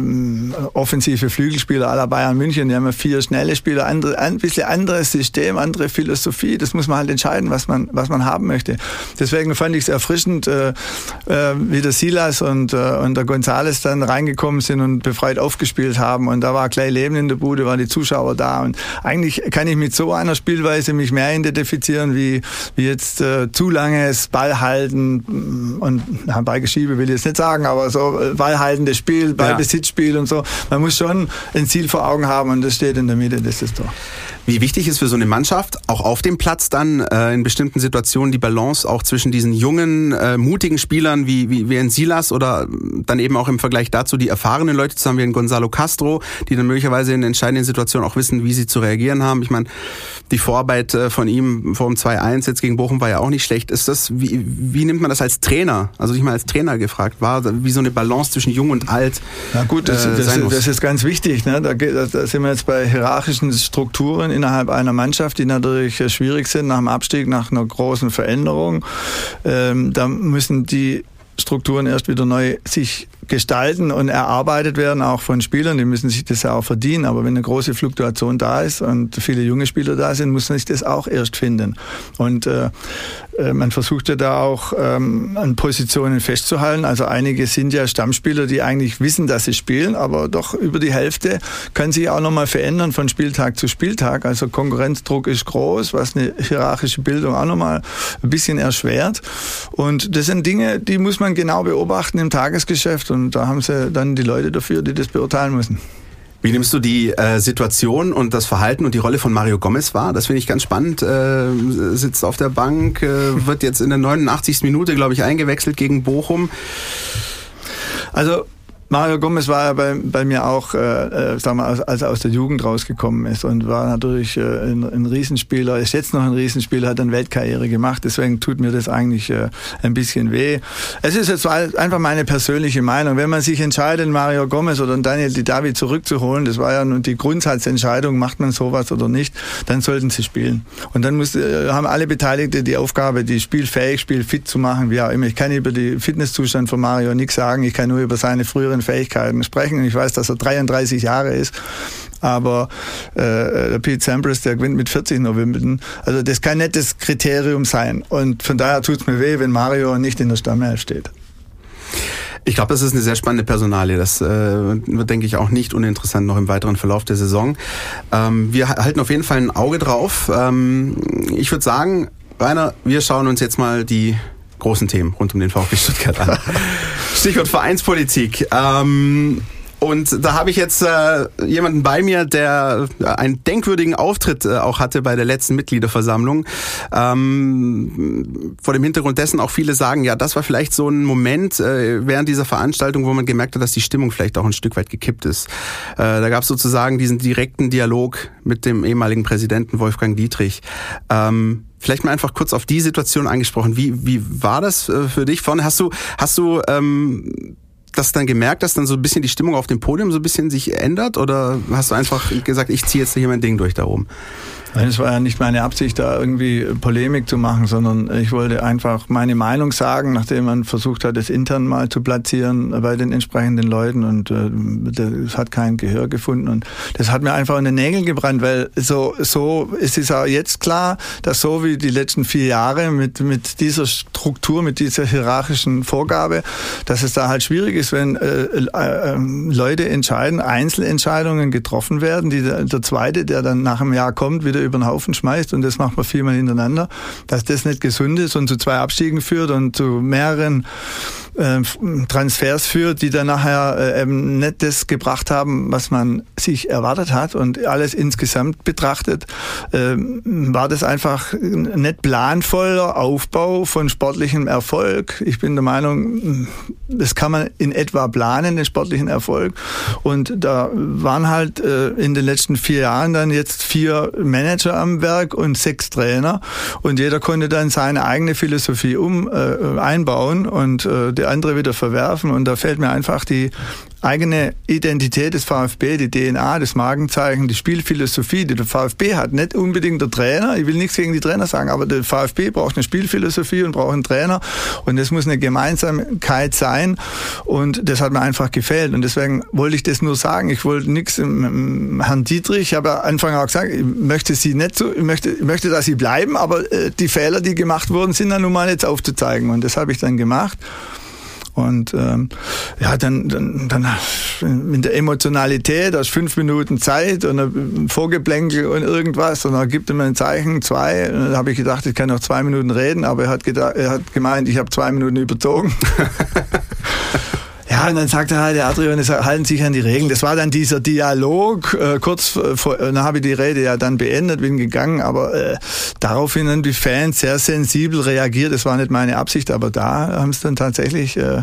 offensive Flügelspieler aller Bayern München. Die haben ja vier schnelle Spieler, andere, ein bisschen anderes System, andere Philosophie. Das muss man halt entscheiden, was man, was man haben möchte. Deswegen fand ich es erfrischend, äh, äh, wie der Silas und, äh, und der Gonzales dann reingekommen sind und befreit aufgespielt haben. Und da war gleich Leben in der Bude, waren die Zuschauer da. Und eigentlich kann ich mit so einer Spielweise mich mehr identifizieren, wie, wie jetzt äh, zu langes Ballhalten und na, Ballgeschiebe will ich jetzt nicht sagen, aber so äh, Ballhaltendes Spiel, Ballbesitzspiel ja. und so. Man muss schon ein Ziel vor Augen haben und das steht in der Mitte, das ist doch. Wie wichtig ist für so eine Mannschaft, auch auf dem Platz dann äh, in bestimmten Situationen die Balance auch zwischen diesen jungen, äh, mutigen Spielern wie, wie, wie ein Silas oder dann eben auch im Vergleich dazu die erfahrenen Leute zu haben wie ein Gonzalo Castro, die dann möglicherweise in entscheidenden Situationen auch wissen, wie sie zu reagieren haben. Ich meine, die Vorarbeit äh, von ihm vor dem 2-1 jetzt gegen Bochum war ja auch nicht schlecht. Ist das, wie, wie nimmt man das als Trainer? Also ich mal als Trainer gefragt, war wie so eine Balance zwischen jung und alt? Na gut, das, äh, das, das ist ganz wichtig. Ne? Da, da sind wir jetzt bei hierarchischen Strukturen innerhalb einer Mannschaft, die natürlich äh, schwierig sind nach dem Abstieg, nach einer großen Veränderung. Ähm, da müssen die Strukturen erst wieder neu sich gestalten und erarbeitet werden, auch von Spielern. Die müssen sich das ja auch verdienen. Aber wenn eine große Fluktuation da ist und viele junge Spieler da sind, muss man sich das auch erst finden. Und äh, äh, man versucht ja da auch ähm, an Positionen festzuhalten. Also einige sind ja Stammspieler, die eigentlich wissen, dass sie spielen, aber doch über die Hälfte kann sich auch nochmal verändern von Spieltag zu Spieltag. Also Konkurrenzdruck ist groß, was eine hierarchische Bildung auch nochmal ein bisschen erschwert. Und das sind Dinge, die muss man genau beobachten im Tagesgeschäft und da haben sie dann die Leute dafür, die das beurteilen müssen. Wie nimmst du die äh, Situation und das Verhalten und die Rolle von Mario Gomez wahr? Das finde ich ganz spannend. Äh, sitzt auf der Bank, äh, wird jetzt in der 89. Minute, glaube ich, eingewechselt gegen Bochum. Also Mario Gomez war ja bei, bei mir auch, äh, äh sagen wir, als, er aus der Jugend rausgekommen ist und war natürlich äh, ein, ein Riesenspieler, ist jetzt noch ein Riesenspieler, hat eine Weltkarriere gemacht, deswegen tut mir das eigentlich äh, ein bisschen weh. Es ist jetzt einfach meine persönliche Meinung. Wenn man sich entscheidet, Mario Gomez oder Daniel Didavi zurückzuholen, das war ja nun die Grundsatzentscheidung, macht man sowas oder nicht, dann sollten sie spielen. Und dann muss, äh, haben alle Beteiligten die Aufgabe, die spielfähig, spielfit zu machen, wie auch immer. Ich kann über den Fitnesszustand von Mario nichts sagen, ich kann nur über seine frühere früheren Fähigkeiten sprechen. Ich weiß, dass er 33 Jahre ist, aber äh, Pete Sampras, der gewinnt mit 40 nur Wimbledon. Also das kann nicht das Kriterium sein. Und von daher tut es mir weh, wenn Mario nicht in der Stammelf steht. Ich glaube, das ist eine sehr spannende Personalie. Das äh, wird, denke ich, auch nicht uninteressant noch im weiteren Verlauf der Saison. Ähm, wir halten auf jeden Fall ein Auge drauf. Ähm, ich würde sagen, Rainer, wir schauen uns jetzt mal die großen Themen rund um den VfB Stuttgart an. Stichwort Vereinspolitik. Ähm, und da habe ich jetzt äh, jemanden bei mir, der einen denkwürdigen Auftritt äh, auch hatte bei der letzten Mitgliederversammlung. Ähm, vor dem Hintergrund dessen auch viele sagen, ja, das war vielleicht so ein Moment äh, während dieser Veranstaltung, wo man gemerkt hat, dass die Stimmung vielleicht auch ein Stück weit gekippt ist. Äh, da gab es sozusagen diesen direkten Dialog mit dem ehemaligen Präsidenten Wolfgang Dietrich. Ähm, vielleicht mal einfach kurz auf die Situation angesprochen. Wie, wie war das äh, für dich? Vorne hast du, hast du ähm, das dann gemerkt, dass dann so ein bisschen die Stimmung auf dem Podium so ein bisschen sich ändert? Oder hast du einfach gesagt, ich ziehe jetzt hier mein Ding durch da oben? Nein, es war ja nicht meine Absicht, da irgendwie Polemik zu machen, sondern ich wollte einfach meine Meinung sagen, nachdem man versucht hat, es intern mal zu platzieren bei den entsprechenden Leuten und äh, das hat kein Gehör gefunden und das hat mir einfach in den Nägeln gebrannt, weil so so es ist auch jetzt klar, dass so wie die letzten vier Jahre mit mit dieser Struktur, mit dieser hierarchischen Vorgabe, dass es da halt schwierig ist, wenn äh, äh, Leute entscheiden, Einzelentscheidungen getroffen werden, die der, der zweite, der dann nach einem Jahr kommt, wieder über den Haufen schmeißt und das macht man viermal hintereinander, dass das nicht gesund ist und zu zwei Abstiegen führt und zu mehreren äh, Transfers führt, die dann nachher äh, eben nicht das gebracht haben, was man sich erwartet hat und alles insgesamt betrachtet, äh, war das einfach nicht planvoller Aufbau von sportlichem Erfolg. Ich bin der Meinung, das kann man in etwa planen, den sportlichen Erfolg. Und da waren halt äh, in den letzten vier Jahren dann jetzt vier Manager am Werk und sechs Trainer und jeder konnte dann seine eigene Philosophie um äh, einbauen und äh, der andere wieder verwerfen. Und da fällt mir einfach die eigene Identität des VfB, die DNA, das Markenzeichen, die Spielphilosophie, die der VfB hat. Nicht unbedingt der Trainer, ich will nichts gegen die Trainer sagen, aber der VfB braucht eine Spielphilosophie und braucht einen Trainer und das muss eine Gemeinsamkeit sein und das hat mir einfach gefällt und deswegen wollte ich das nur sagen. Ich wollte nichts Herrn Dietrich, ich habe ja Anfang auch gesagt, ich möchte sie nicht so, ich möchte, ich möchte, dass sie bleiben, aber äh, die Fehler, die gemacht wurden, sind dann nun mal jetzt aufzuzeigen und das habe ich dann gemacht. Und ähm, ja, dann, dann, dann mit der Emotionalität, aus fünf Minuten Zeit und ein Vorgeplänkel und irgendwas und dann gibt er mir ein Zeichen, zwei. Und dann habe ich gedacht, ich kann noch zwei Minuten reden, aber er hat, gedacht, er hat gemeint, ich habe zwei Minuten überzogen. Ja, und dann sagte halt der Adrian, es halten sich an die Regeln. Das war dann dieser Dialog. Äh, kurz vor, dann habe ich die Rede ja dann beendet, bin gegangen, aber äh, daraufhin haben die Fans sehr sensibel reagiert. Das war nicht meine Absicht, aber da haben sie dann tatsächlich äh,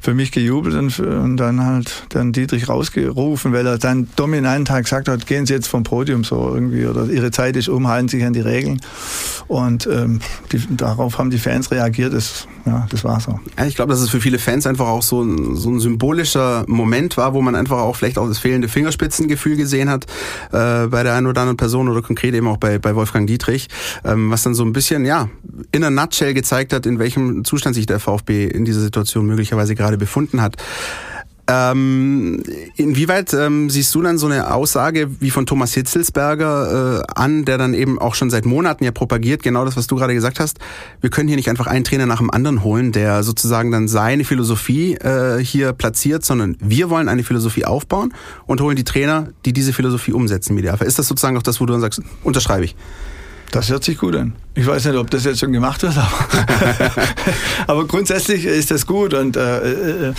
für mich gejubelt und, und dann halt dann Dietrich rausgerufen, weil er dann dominant halt gesagt hat, gehen Sie jetzt vom Podium so irgendwie oder Ihre Zeit ist um, halten sich an die Regeln. Und ähm, die, darauf haben die Fans reagiert. Das, ja, das war so. Ja, ich glaube, dass es für viele Fans einfach auch so ein so ein symbolischer Moment war, wo man einfach auch vielleicht auch das fehlende Fingerspitzengefühl gesehen hat äh, bei der einen oder anderen Person oder konkret eben auch bei, bei Wolfgang Dietrich, ähm, was dann so ein bisschen, ja, in a nutshell gezeigt hat, in welchem Zustand sich der VfB in dieser Situation möglicherweise gerade befunden hat. Ähm, inwieweit ähm, siehst du dann so eine Aussage wie von Thomas Hitzelsberger äh, an, der dann eben auch schon seit Monaten ja propagiert, genau das, was du gerade gesagt hast, wir können hier nicht einfach einen Trainer nach dem anderen holen, der sozusagen dann seine Philosophie äh, hier platziert, sondern wir wollen eine Philosophie aufbauen und holen die Trainer, die diese Philosophie umsetzen, im Ist das sozusagen auch das, wo du dann sagst, unterschreibe ich? Das hört sich gut an. Ich weiß nicht, ob das jetzt schon gemacht wird, aber, aber grundsätzlich ist das gut. Und äh, äh,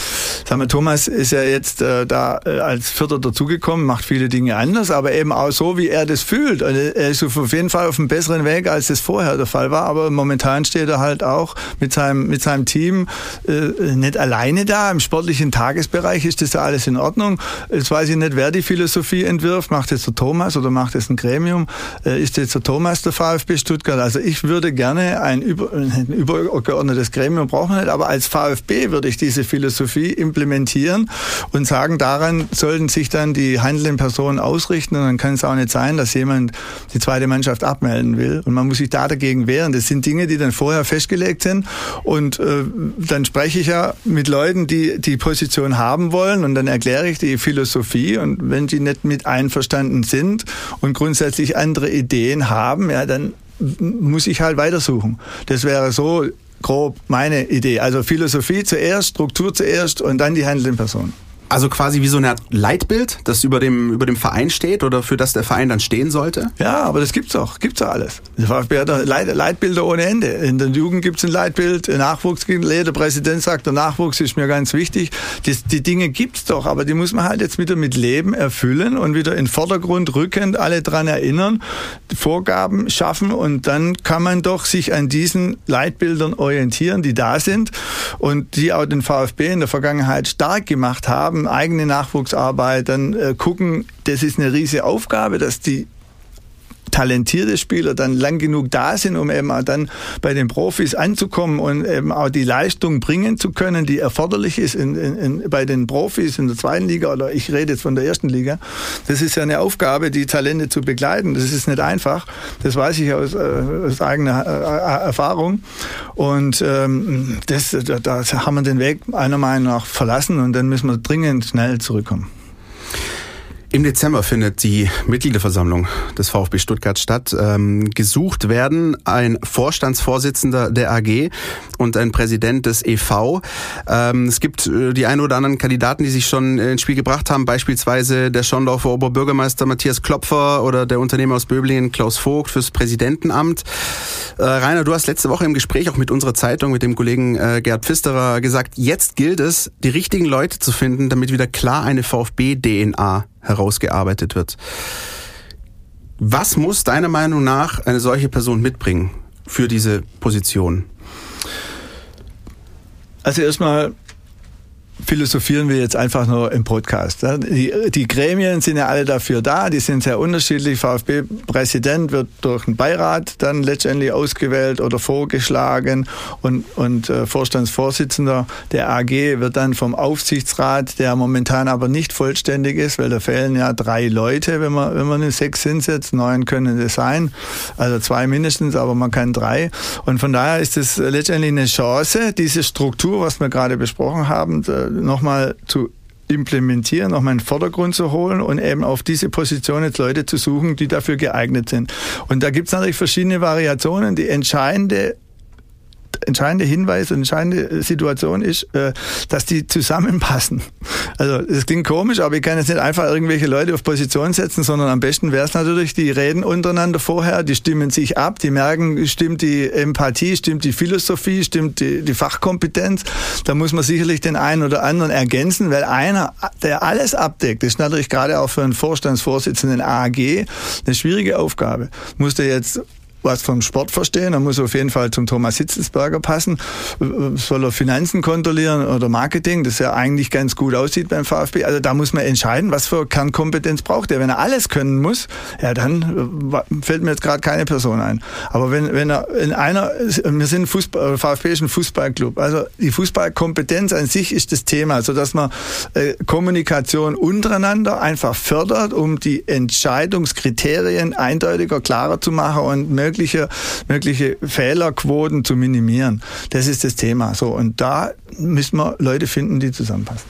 sagen wir, Thomas ist ja jetzt äh, da äh, als Vierter dazugekommen, macht viele Dinge anders, aber eben auch so, wie er das fühlt. Und er ist auf jeden Fall auf einem besseren Weg, als das vorher der Fall war. Aber momentan steht er halt auch mit seinem, mit seinem Team äh, nicht alleine da. Im sportlichen Tagesbereich ist das ja alles in Ordnung. Jetzt weiß ich nicht, wer die Philosophie entwirft. Macht jetzt der Thomas oder macht es ein Gremium? Äh, ist jetzt der Thomas der VfB Stuttgart? Also ich würde gerne ein, über, ein übergeordnetes Gremium brauchen nicht, aber als VfB würde ich diese Philosophie implementieren und sagen, daran sollten sich dann die handelnden Personen ausrichten und dann kann es auch nicht sein, dass jemand die zweite Mannschaft abmelden will und man muss sich da dagegen wehren. Das sind Dinge, die dann vorher festgelegt sind und äh, dann spreche ich ja mit Leuten, die die Position haben wollen und dann erkläre ich die Philosophie und wenn die nicht mit einverstanden sind und grundsätzlich andere Ideen haben, ja, dann muss ich halt weitersuchen. Das wäre so grob meine Idee. Also Philosophie zuerst, Struktur zuerst und dann die handelnden Personen. Also quasi wie so Art Leitbild, das über dem, über dem Verein steht oder für das der Verein dann stehen sollte? Ja, aber das gibt's auch, gibt's auch alles. Der VfB hat Leit Leitbilder ohne Ende. In der Jugend gibt's ein Leitbild, Nachwuchs, der Präsident sagt, der Nachwuchs ist mir ganz wichtig. Die, die Dinge gibt's doch, aber die muss man halt jetzt wieder mit Leben erfüllen und wieder in Vordergrund rückend alle dran erinnern, Vorgaben schaffen und dann kann man doch sich an diesen Leitbildern orientieren, die da sind und die auch den VfB in der Vergangenheit stark gemacht haben, eigene Nachwuchsarbeit, dann äh, gucken, das ist eine riesige Aufgabe, dass die talentierte Spieler dann lang genug da sind, um eben auch dann bei den Profis anzukommen und eben auch die Leistung bringen zu können, die erforderlich ist in, in, in, bei den Profis in der zweiten Liga oder ich rede jetzt von der ersten Liga. Das ist ja eine Aufgabe, die Talente zu begleiten. Das ist nicht einfach. Das weiß ich aus, äh, aus eigener äh, Erfahrung. Und ähm, das, da, da haben wir den Weg meiner Meinung nach verlassen und dann müssen wir dringend schnell zurückkommen. Im Dezember findet die Mitgliederversammlung des VfB Stuttgart statt. Ähm, gesucht werden ein Vorstandsvorsitzender der AG und ein Präsident des EV. Ähm, es gibt äh, die ein oder anderen Kandidaten, die sich schon ins Spiel gebracht haben, beispielsweise der Schondorfer Oberbürgermeister Matthias Klopfer oder der Unternehmer aus Böblingen Klaus Vogt fürs Präsidentenamt. Äh, Rainer, du hast letzte Woche im Gespräch auch mit unserer Zeitung, mit dem Kollegen äh, Gerd Pfisterer gesagt, jetzt gilt es, die richtigen Leute zu finden, damit wieder klar eine VfB-DNA herausgearbeitet wird. Was muss deiner Meinung nach eine solche Person mitbringen für diese Position? Also erstmal philosophieren wir jetzt einfach nur im Podcast. Die, die, Gremien sind ja alle dafür da, die sind sehr unterschiedlich. VfB-Präsident wird durch einen Beirat dann letztendlich ausgewählt oder vorgeschlagen und, und äh, Vorstandsvorsitzender der AG wird dann vom Aufsichtsrat, der momentan aber nicht vollständig ist, weil da fehlen ja drei Leute, wenn man, wenn man eine sechs hinsetzt, neun können es sein, also zwei mindestens, aber man kann drei. Und von daher ist es letztendlich eine Chance, diese Struktur, was wir gerade besprochen haben, nochmal zu implementieren, nochmal in den Vordergrund zu holen und eben auf diese Position jetzt Leute zu suchen, die dafür geeignet sind. Und da gibt es natürlich verschiedene Variationen. Die entscheidende entscheidende Hinweis und entscheidende Situation ist, äh, dass die zusammenpassen. Also das klingt komisch, aber ich kann jetzt nicht einfach irgendwelche Leute auf Position setzen, sondern am besten wäre es natürlich, die reden untereinander vorher, die stimmen sich ab, die merken, stimmt die Empathie, stimmt die Philosophie, stimmt die, die Fachkompetenz. Da muss man sicherlich den einen oder anderen ergänzen, weil einer, der alles abdeckt, ist natürlich gerade auch für einen Vorstandsvorsitzenden AG eine schwierige Aufgabe. Muss der jetzt was vom Sport verstehen. Er muss auf jeden Fall zum Thomas Hitzelsberger passen. Soll er Finanzen kontrollieren oder Marketing, das ja eigentlich ganz gut aussieht beim VfB. Also da muss man entscheiden, was für Kernkompetenz braucht er. Wenn er alles können muss, ja, dann äh, fällt mir jetzt gerade keine Person ein. Aber wenn, wenn er in einer, wir sind Fußball, VfB ist ein Fußballclub. Also die Fußballkompetenz an sich ist das Thema, so dass man äh, Kommunikation untereinander einfach fördert, um die Entscheidungskriterien eindeutiger, klarer zu machen und möglichst mögliche, mögliche Fehlerquoten zu minimieren. Das ist das Thema. So, und da müssen wir Leute finden, die zusammenpassen.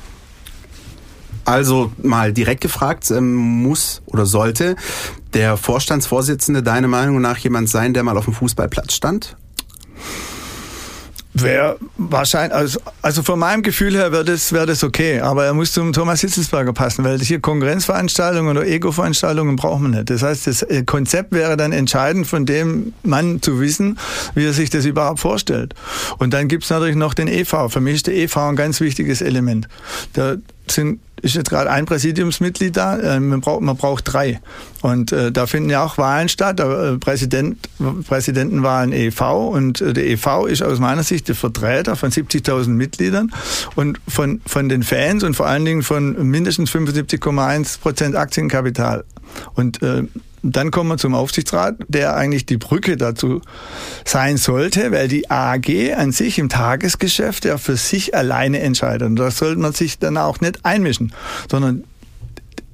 Also mal direkt gefragt, ähm, muss oder sollte der Vorstandsvorsitzende deiner Meinung nach jemand sein, der mal auf dem Fußballplatz stand? Wäre wahrscheinlich, also, also von meinem Gefühl her wäre das, wär das okay, aber er muss zum Thomas Hitzelsberger passen, weil hier Konkurrenzveranstaltungen oder Ego-Veranstaltungen braucht man nicht. Das heißt, das äh, Konzept wäre dann entscheidend von dem Mann zu wissen, wie er sich das überhaupt vorstellt. Und dann gibt's natürlich noch den EV. Für mich ist der EV ein ganz wichtiges Element. Da sind ist jetzt gerade ein Präsidiumsmitglied da, äh, man, braucht, man braucht drei. Und äh, da finden ja auch Wahlen statt, äh, Präsident, Präsidentenwahlen EV und äh, der EV ist aus meiner Sicht der Vertreter von 70.000 Mitgliedern und von, von den Fans und vor allen Dingen von mindestens 75,1 Prozent Aktienkapital. Und äh, dann kommen wir zum Aufsichtsrat, der eigentlich die Brücke dazu sein sollte, weil die AG an sich im Tagesgeschäft ja für sich alleine entscheidet. Und da sollte man sich dann auch nicht einmischen, sondern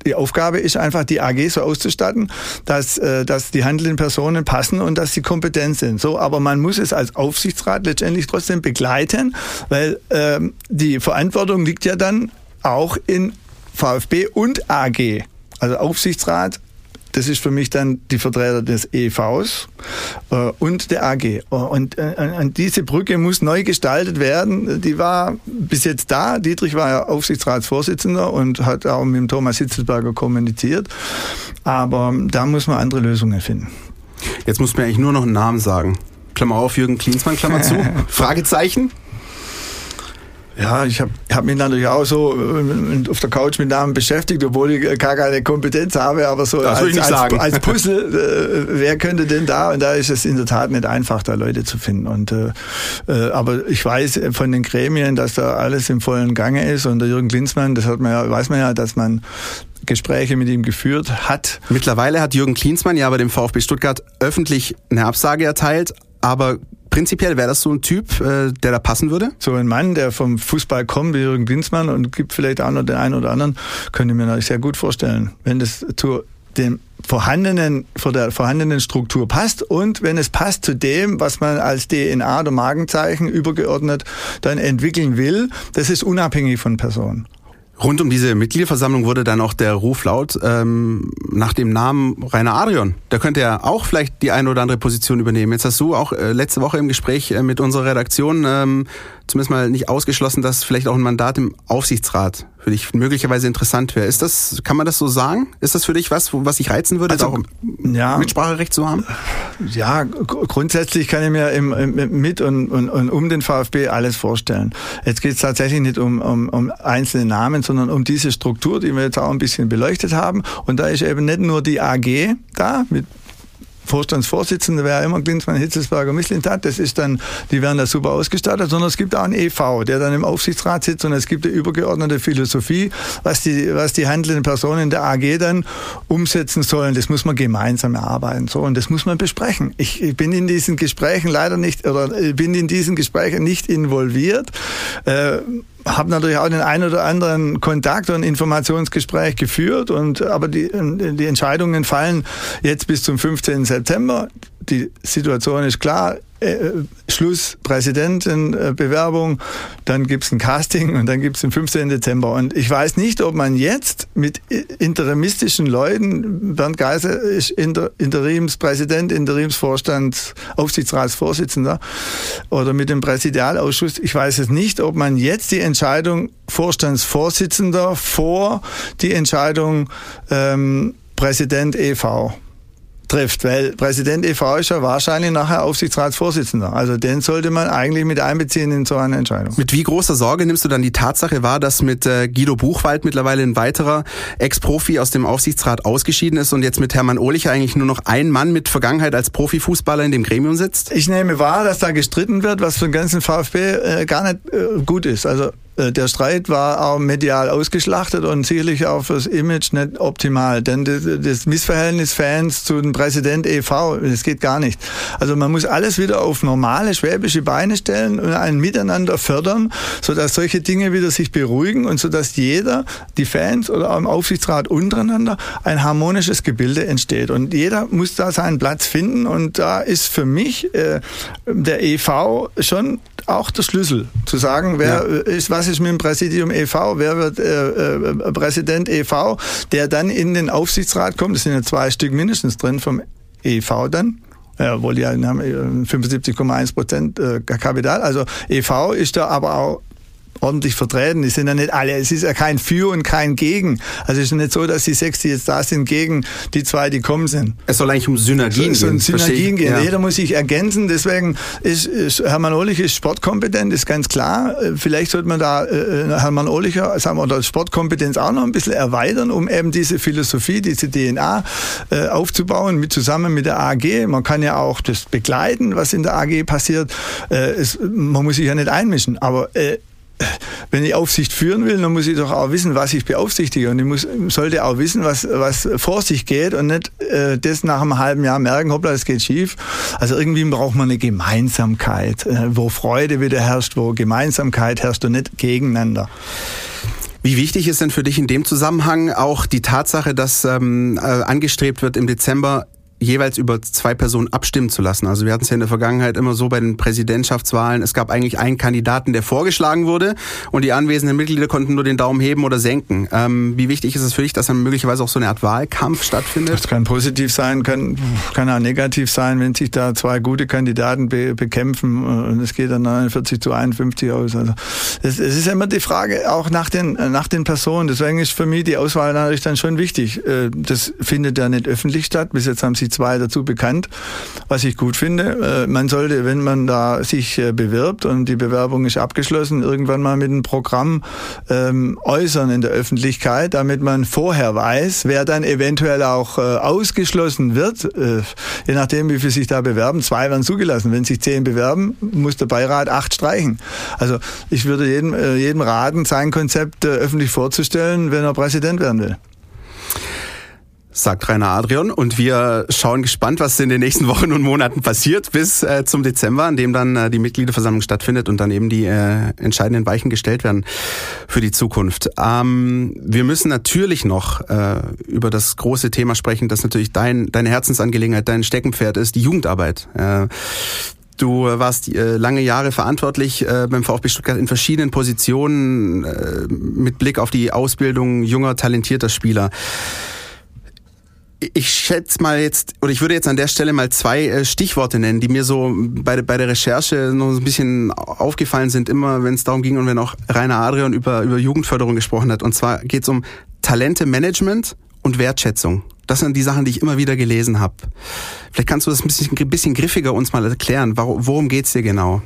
die Aufgabe ist einfach, die AG so auszustatten, dass, äh, dass die handelnden Personen passen und dass sie kompetent sind. So, aber man muss es als Aufsichtsrat letztendlich trotzdem begleiten, weil ähm, die Verantwortung liegt ja dann auch in VfB und AG. Also Aufsichtsrat das ist für mich dann die Vertreter des EVs äh, und der AG. Und äh, diese Brücke muss neu gestaltet werden. Die war bis jetzt da. Dietrich war ja Aufsichtsratsvorsitzender und hat auch mit dem Thomas Hitzelsberger kommuniziert. Aber da muss man andere Lösungen finden. Jetzt muss man eigentlich nur noch einen Namen sagen. Klammer auf, Jürgen Klinsmann, Klammer zu. Fragezeichen? Ja, ich habe hab mich natürlich auch so äh, auf der Couch mit Namen beschäftigt, obwohl ich gar keine Kompetenz habe, aber so das als, als, als, Puzzle, äh, wer könnte denn da? Und da ist es in der Tat nicht einfach, da Leute zu finden. Und äh, äh, aber ich weiß von den Gremien, dass da alles im vollen Gange ist. Und der Jürgen Klinsmann, das hat man ja, weiß man ja, dass man Gespräche mit ihm geführt hat. Mittlerweile hat Jürgen Klinsmann ja bei dem VfB Stuttgart öffentlich eine Absage erteilt, aber prinzipiell wäre das so ein Typ, äh, der da passen würde? So ein Mann, der vom Fußball kommt, wie Jürgen Klinsmann und gibt vielleicht auch noch den einen oder anderen, könnte mir natürlich sehr gut vorstellen, wenn das zu dem vorhandenen, vor der vorhandenen Struktur passt und wenn es passt zu dem, was man als DNA oder Magenzeichen übergeordnet dann entwickeln will, das ist unabhängig von Personen. Rund um diese Mitgliederversammlung wurde dann auch der Ruf laut ähm, nach dem Namen Rainer Adrian. Der könnte ja auch vielleicht die eine oder andere Position übernehmen. Jetzt hast du auch äh, letzte Woche im Gespräch äh, mit unserer Redaktion ähm, zumindest mal nicht ausgeschlossen, dass vielleicht auch ein Mandat im Aufsichtsrat für dich möglicherweise interessant wäre. Ist das, kann man das so sagen? Ist das für dich was, was dich reizen würde, also, auch ja, Mitspracherecht zu haben? Ja, grundsätzlich kann ich mir im, im, mit und, und, und um den VfB alles vorstellen. Jetzt geht es tatsächlich nicht um, um, um einzelne Namen, sondern um diese Struktur, die wir jetzt auch ein bisschen beleuchtet haben. Und da ist eben nicht nur die AG da mit Vorstandsvorsitzende wäre immer Klinsmann, Hitzelsberger, Misslintat. Das ist dann, die werden da super ausgestattet, sondern es gibt auch einen EV, der dann im Aufsichtsrat sitzt und es gibt eine übergeordnete Philosophie, was die, was die handelnden Personen der AG dann umsetzen sollen. Das muss man gemeinsam erarbeiten. So, und das muss man besprechen. Ich, ich bin in diesen Gesprächen leider nicht, oder bin in diesen Gesprächen nicht involviert. Äh, habe natürlich auch den einen oder anderen Kontakt und Informationsgespräch geführt und aber die, die Entscheidungen fallen jetzt bis zum 15. September. Die Situation ist klar. Äh, Schluss Präsidentenbewerbung, dann gibt's ein Casting und dann gibt's den 15. Dezember. Und ich weiß nicht, ob man jetzt mit interimistischen Leuten, Bernd Geiser ist Inter, Interimspräsident, Interimsvorstand, Aufsichtsratsvorsitzender, oder mit dem Präsidialausschuss, ich weiß es nicht, ob man jetzt die Entscheidung Vorstandsvorsitzender vor die Entscheidung ähm, Präsident EV trifft, weil Präsident EV ist ja wahrscheinlich nachher Aufsichtsratsvorsitzender. Also den sollte man eigentlich mit einbeziehen in so eine Entscheidung. Mit wie großer Sorge nimmst du dann die Tatsache wahr, dass mit äh, Guido Buchwald mittlerweile ein weiterer Ex-Profi aus dem Aufsichtsrat ausgeschieden ist und jetzt mit Hermann Ohlicher eigentlich nur noch ein Mann mit Vergangenheit als Profifußballer in dem Gremium sitzt? Ich nehme wahr, dass da gestritten wird, was für den ganzen VfB äh, gar nicht äh, gut ist. Also der Streit war auch medial ausgeschlachtet und sicherlich auch fürs Image nicht optimal. Denn das Missverhältnis Fans zu dem Präsident EV, das geht gar nicht. Also man muss alles wieder auf normale schwäbische Beine stellen und ein Miteinander fördern, sodass solche Dinge wieder sich beruhigen und sodass jeder, die Fans oder auch im Aufsichtsrat untereinander, ein harmonisches Gebilde entsteht. Und jeder muss da seinen Platz finden und da ist für mich äh, der EV schon auch der Schlüssel, zu sagen, wer ja. ist, was ist mit dem Präsidium e.V., wer wird äh, äh, Präsident e.V., der dann in den Aufsichtsrat kommt, das sind ja zwei Stück mindestens drin vom e.V. dann, ja, obwohl die haben 75,1 äh, Prozent äh, Kapital. Also e.V. ist da aber auch ordentlich vertreten. Die sind ja nicht alle, es ist ja kein Für und kein Gegen. Also es ist nicht so, dass die sechs, die jetzt da sind, gegen die zwei, die kommen sind. Es soll eigentlich um Synergien so, gehen. So Synergien gehen. Ja. Jeder muss sich ergänzen. Deswegen ist, ist Hermann Ohlich ist sportkompetent, ist ganz klar. Vielleicht sollte man da äh, Hermann Ohlicher, sagen wir, oder Sportkompetenz auch noch ein bisschen erweitern, um eben diese Philosophie, diese DNA äh, aufzubauen, mit zusammen mit der AG. Man kann ja auch das begleiten, was in der AG passiert. Äh, es, man muss sich ja nicht einmischen, aber äh, wenn ich Aufsicht führen will, dann muss ich doch auch wissen, was ich beaufsichtige. Und ich muss, sollte auch wissen, was, was vor sich geht und nicht äh, das nach einem halben Jahr merken, hoppla, das geht schief. Also irgendwie braucht man eine Gemeinsamkeit, äh, wo Freude wieder herrscht, wo Gemeinsamkeit herrscht und nicht gegeneinander. Wie wichtig ist denn für dich in dem Zusammenhang auch die Tatsache, dass ähm, äh, angestrebt wird, im Dezember jeweils über zwei Personen abstimmen zu lassen. Also wir hatten es ja in der Vergangenheit immer so bei den Präsidentschaftswahlen, es gab eigentlich einen Kandidaten, der vorgeschlagen wurde und die anwesenden Mitglieder konnten nur den Daumen heben oder senken. Ähm, wie wichtig ist es für dich, dass dann möglicherweise auch so eine Art Wahlkampf stattfindet? Das kann positiv sein, kann, kann auch negativ sein, wenn sich da zwei gute Kandidaten be bekämpfen und es geht dann 49 zu 51 aus. Also es, es ist immer die Frage auch nach den, nach den Personen. Deswegen ist für mich die Auswahl natürlich dann schon wichtig. Äh, das findet ja nicht öffentlich statt. Bis jetzt haben sich zwei dazu bekannt, was ich gut finde. Äh, man sollte, wenn man da sich äh, bewirbt und die Bewerbung ist abgeschlossen, irgendwann mal mit einem Programm ähm, äußern in der Öffentlichkeit, damit man vorher weiß, wer dann eventuell auch äh, ausgeschlossen wird, je nachdem, wie viele sich da bewerben. Zwei werden zugelassen. Wenn sich zehn bewerben, muss der Beirat acht streichen. Also ich würde jedem, jedem raten, sein Konzept öffentlich vorzustellen, wenn er Präsident werden will sagt Rainer Adrian. Und wir schauen gespannt, was in den nächsten Wochen und Monaten passiert, bis äh, zum Dezember, an dem dann äh, die Mitgliederversammlung stattfindet und dann eben die äh, entscheidenden Weichen gestellt werden für die Zukunft. Ähm, wir müssen natürlich noch äh, über das große Thema sprechen, das natürlich dein, deine Herzensangelegenheit, dein Steckenpferd ist, die Jugendarbeit. Äh, Du warst äh, lange Jahre verantwortlich beim VfB Stuttgart in verschiedenen Positionen mit Blick auf die Ausbildung junger, talentierter Spieler ich schätze mal jetzt, oder ich würde jetzt an der Stelle mal zwei äh, Stichworte nennen, die mir so bei, bei der Recherche noch ein bisschen aufgefallen sind, immer wenn es darum ging und wenn auch Rainer Adrian über, über Jugendförderung gesprochen hat. Und zwar geht es um Talente-Management und Wertschätzung. Das sind die Sachen, die ich immer wieder gelesen habe. Vielleicht kannst du das ein bisschen, ein bisschen griffiger uns mal erklären. Worum geht's dir genau?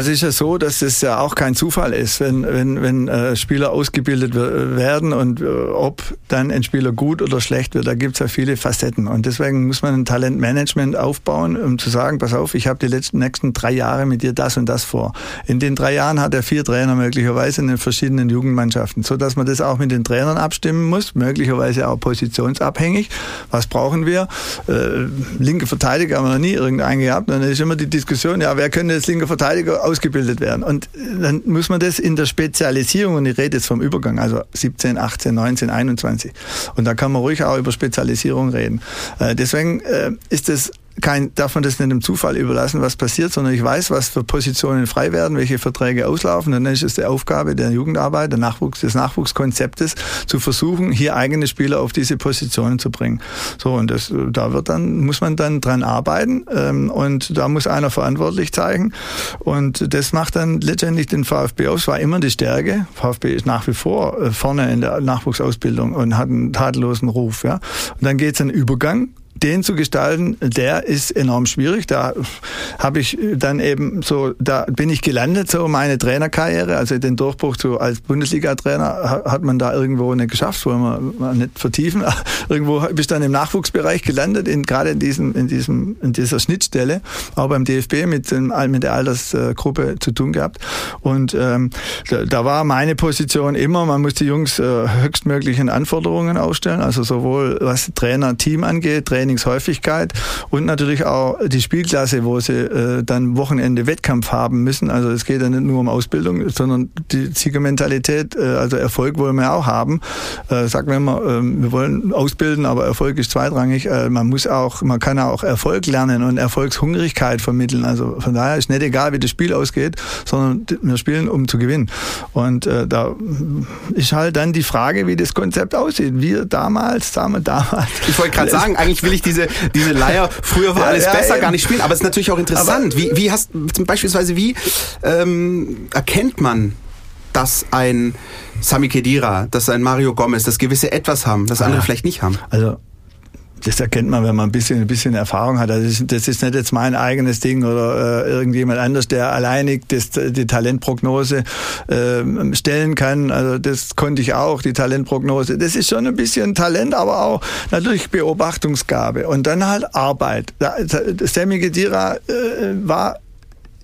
Also ist ja so, dass es ja auch kein Zufall ist, wenn, wenn, wenn äh, Spieler ausgebildet werden und äh, ob dann ein Spieler gut oder schlecht wird, da gibt es ja viele Facetten. Und deswegen muss man ein Talentmanagement aufbauen, um zu sagen, pass auf, ich habe die letzten nächsten drei Jahre mit dir das und das vor. In den drei Jahren hat er vier Trainer möglicherweise in den verschiedenen Jugendmannschaften, so dass man das auch mit den Trainern abstimmen muss, möglicherweise auch positionsabhängig. Was brauchen wir? Äh, linke Verteidiger haben wir noch nie irgendeinen gehabt. Dann ist immer die Diskussion, ja, wer könnte jetzt linke Verteidiger ausgebildet werden. Und dann muss man das in der Spezialisierung, und ich rede jetzt vom Übergang, also 17, 18, 19, 21. Und da kann man ruhig auch über Spezialisierung reden. Äh, deswegen äh, ist es kein, darf man das nicht dem Zufall überlassen, was passiert, sondern ich weiß, was für Positionen frei werden, welche Verträge auslaufen. Dann ist es die Aufgabe der Jugendarbeit, der Nachwuchs, des Nachwuchskonzeptes, zu versuchen, hier eigene Spieler auf diese Positionen zu bringen. So, und das, da wird dann, muss man dann dran arbeiten, ähm, und da muss einer verantwortlich zeigen. Und das macht dann letztendlich den VfB aus. War immer die Stärke. VfB ist nach wie vor äh, vorne in der Nachwuchsausbildung und hat einen tadellosen Ruf, ja. Und dann geht es einen Übergang den zu gestalten, der ist enorm schwierig. Da habe ich dann eben so, da bin ich gelandet, so meine Trainerkarriere, also den Durchbruch zu, als Bundesliga-Trainer hat man da irgendwo nicht geschafft, wollen wir nicht vertiefen. Irgendwo bist du dann im Nachwuchsbereich gelandet, in, gerade in diesem, in diesem, in dieser Schnittstelle, auch beim DFB mit, dem, mit der Altersgruppe zu tun gehabt. Und ähm, da, da war meine Position immer, man muss die Jungs äh, höchstmöglichen Anforderungen aufstellen, also sowohl was Trainer-Team angeht, Training Trainingshäufigkeit und natürlich auch die Spielklasse, wo sie äh, dann Wochenende Wettkampf haben müssen. Also es geht ja nicht nur um Ausbildung, sondern die Siegermentalität, äh, also Erfolg wollen wir auch haben. Äh, sagen wir immer, äh, wir wollen ausbilden, aber Erfolg ist zweitrangig. Äh, man muss auch, man kann auch Erfolg lernen und Erfolgshungrigkeit vermitteln. Also von daher ist nicht egal, wie das Spiel ausgeht, sondern wir spielen, um zu gewinnen. Und äh, da ist halt dann die Frage, wie das Konzept aussieht. Wir damals, damals, damals. Ich wollte gerade sagen, eigentlich will ich ich diese, diese Leier, früher war alles ja, besser, eben. gar nicht spielen. Aber es ist natürlich auch interessant. wie, wie hast, beispielsweise, wie ähm, erkennt man, dass ein Sami Kedira, dass ein Mario Gomez das gewisse Etwas haben, das andere ah, vielleicht nicht haben? Also das erkennt man, wenn man ein bisschen, ein bisschen Erfahrung hat. Also das, ist, das ist nicht jetzt mein eigenes Ding oder äh, irgendjemand anders, der alleinig das, die Talentprognose äh, stellen kann. Also das konnte ich auch, die Talentprognose. Das ist schon ein bisschen Talent, aber auch natürlich Beobachtungsgabe und dann halt Arbeit. Sammy Gedira äh, war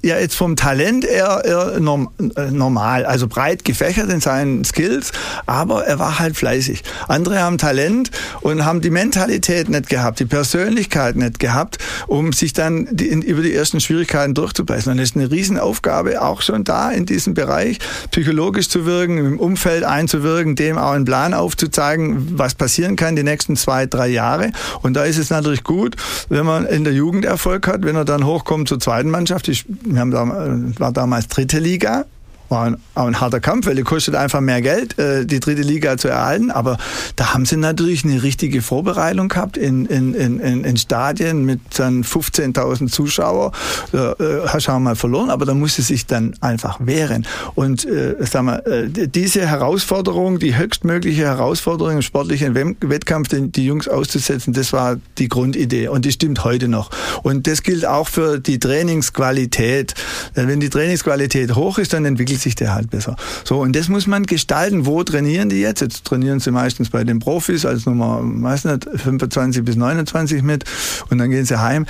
ja jetzt vom Talent eher, eher norm, äh, normal, also breit gefächert in seinen Skills, aber er war halt fleißig. Andere haben Talent und haben die Mentalität nicht gehabt, die Persönlichkeit nicht gehabt, um sich dann die, in, über die ersten Schwierigkeiten durchzubeißen. Und das ist eine Riesenaufgabe auch schon da in diesem Bereich, psychologisch zu wirken, im Umfeld einzuwirken, dem auch einen Plan aufzuzeigen, was passieren kann die nächsten zwei, drei Jahre. Und da ist es natürlich gut, wenn man in der Jugend Erfolg hat, wenn er dann hochkommt zur zweiten Mannschaft. Ich, wir haben da, war damals dritte Liga war ein, harter Kampf, weil die kostet einfach mehr Geld, äh, die dritte Liga zu erhalten. Aber da haben sie natürlich eine richtige Vorbereitung gehabt in, in, in, in Stadien mit dann 15.000 Zuschauer. Da äh, hast du auch mal verloren, aber da musste sich dann einfach wehren. Und äh, sag mal, äh, diese Herausforderung, die höchstmögliche Herausforderung im sportlichen Wettkampf, die Jungs auszusetzen, das war die Grundidee und die stimmt heute noch. Und das gilt auch für die Trainingsqualität. Wenn die Trainingsqualität hoch ist, dann entwickelt entwickelt sich der halt besser. So, und das muss man gestalten. Wo trainieren die jetzt? Jetzt trainieren sie meistens bei den Profis als Nummer, weiß nicht, 25 bis 29 mit und dann gehen sie heim.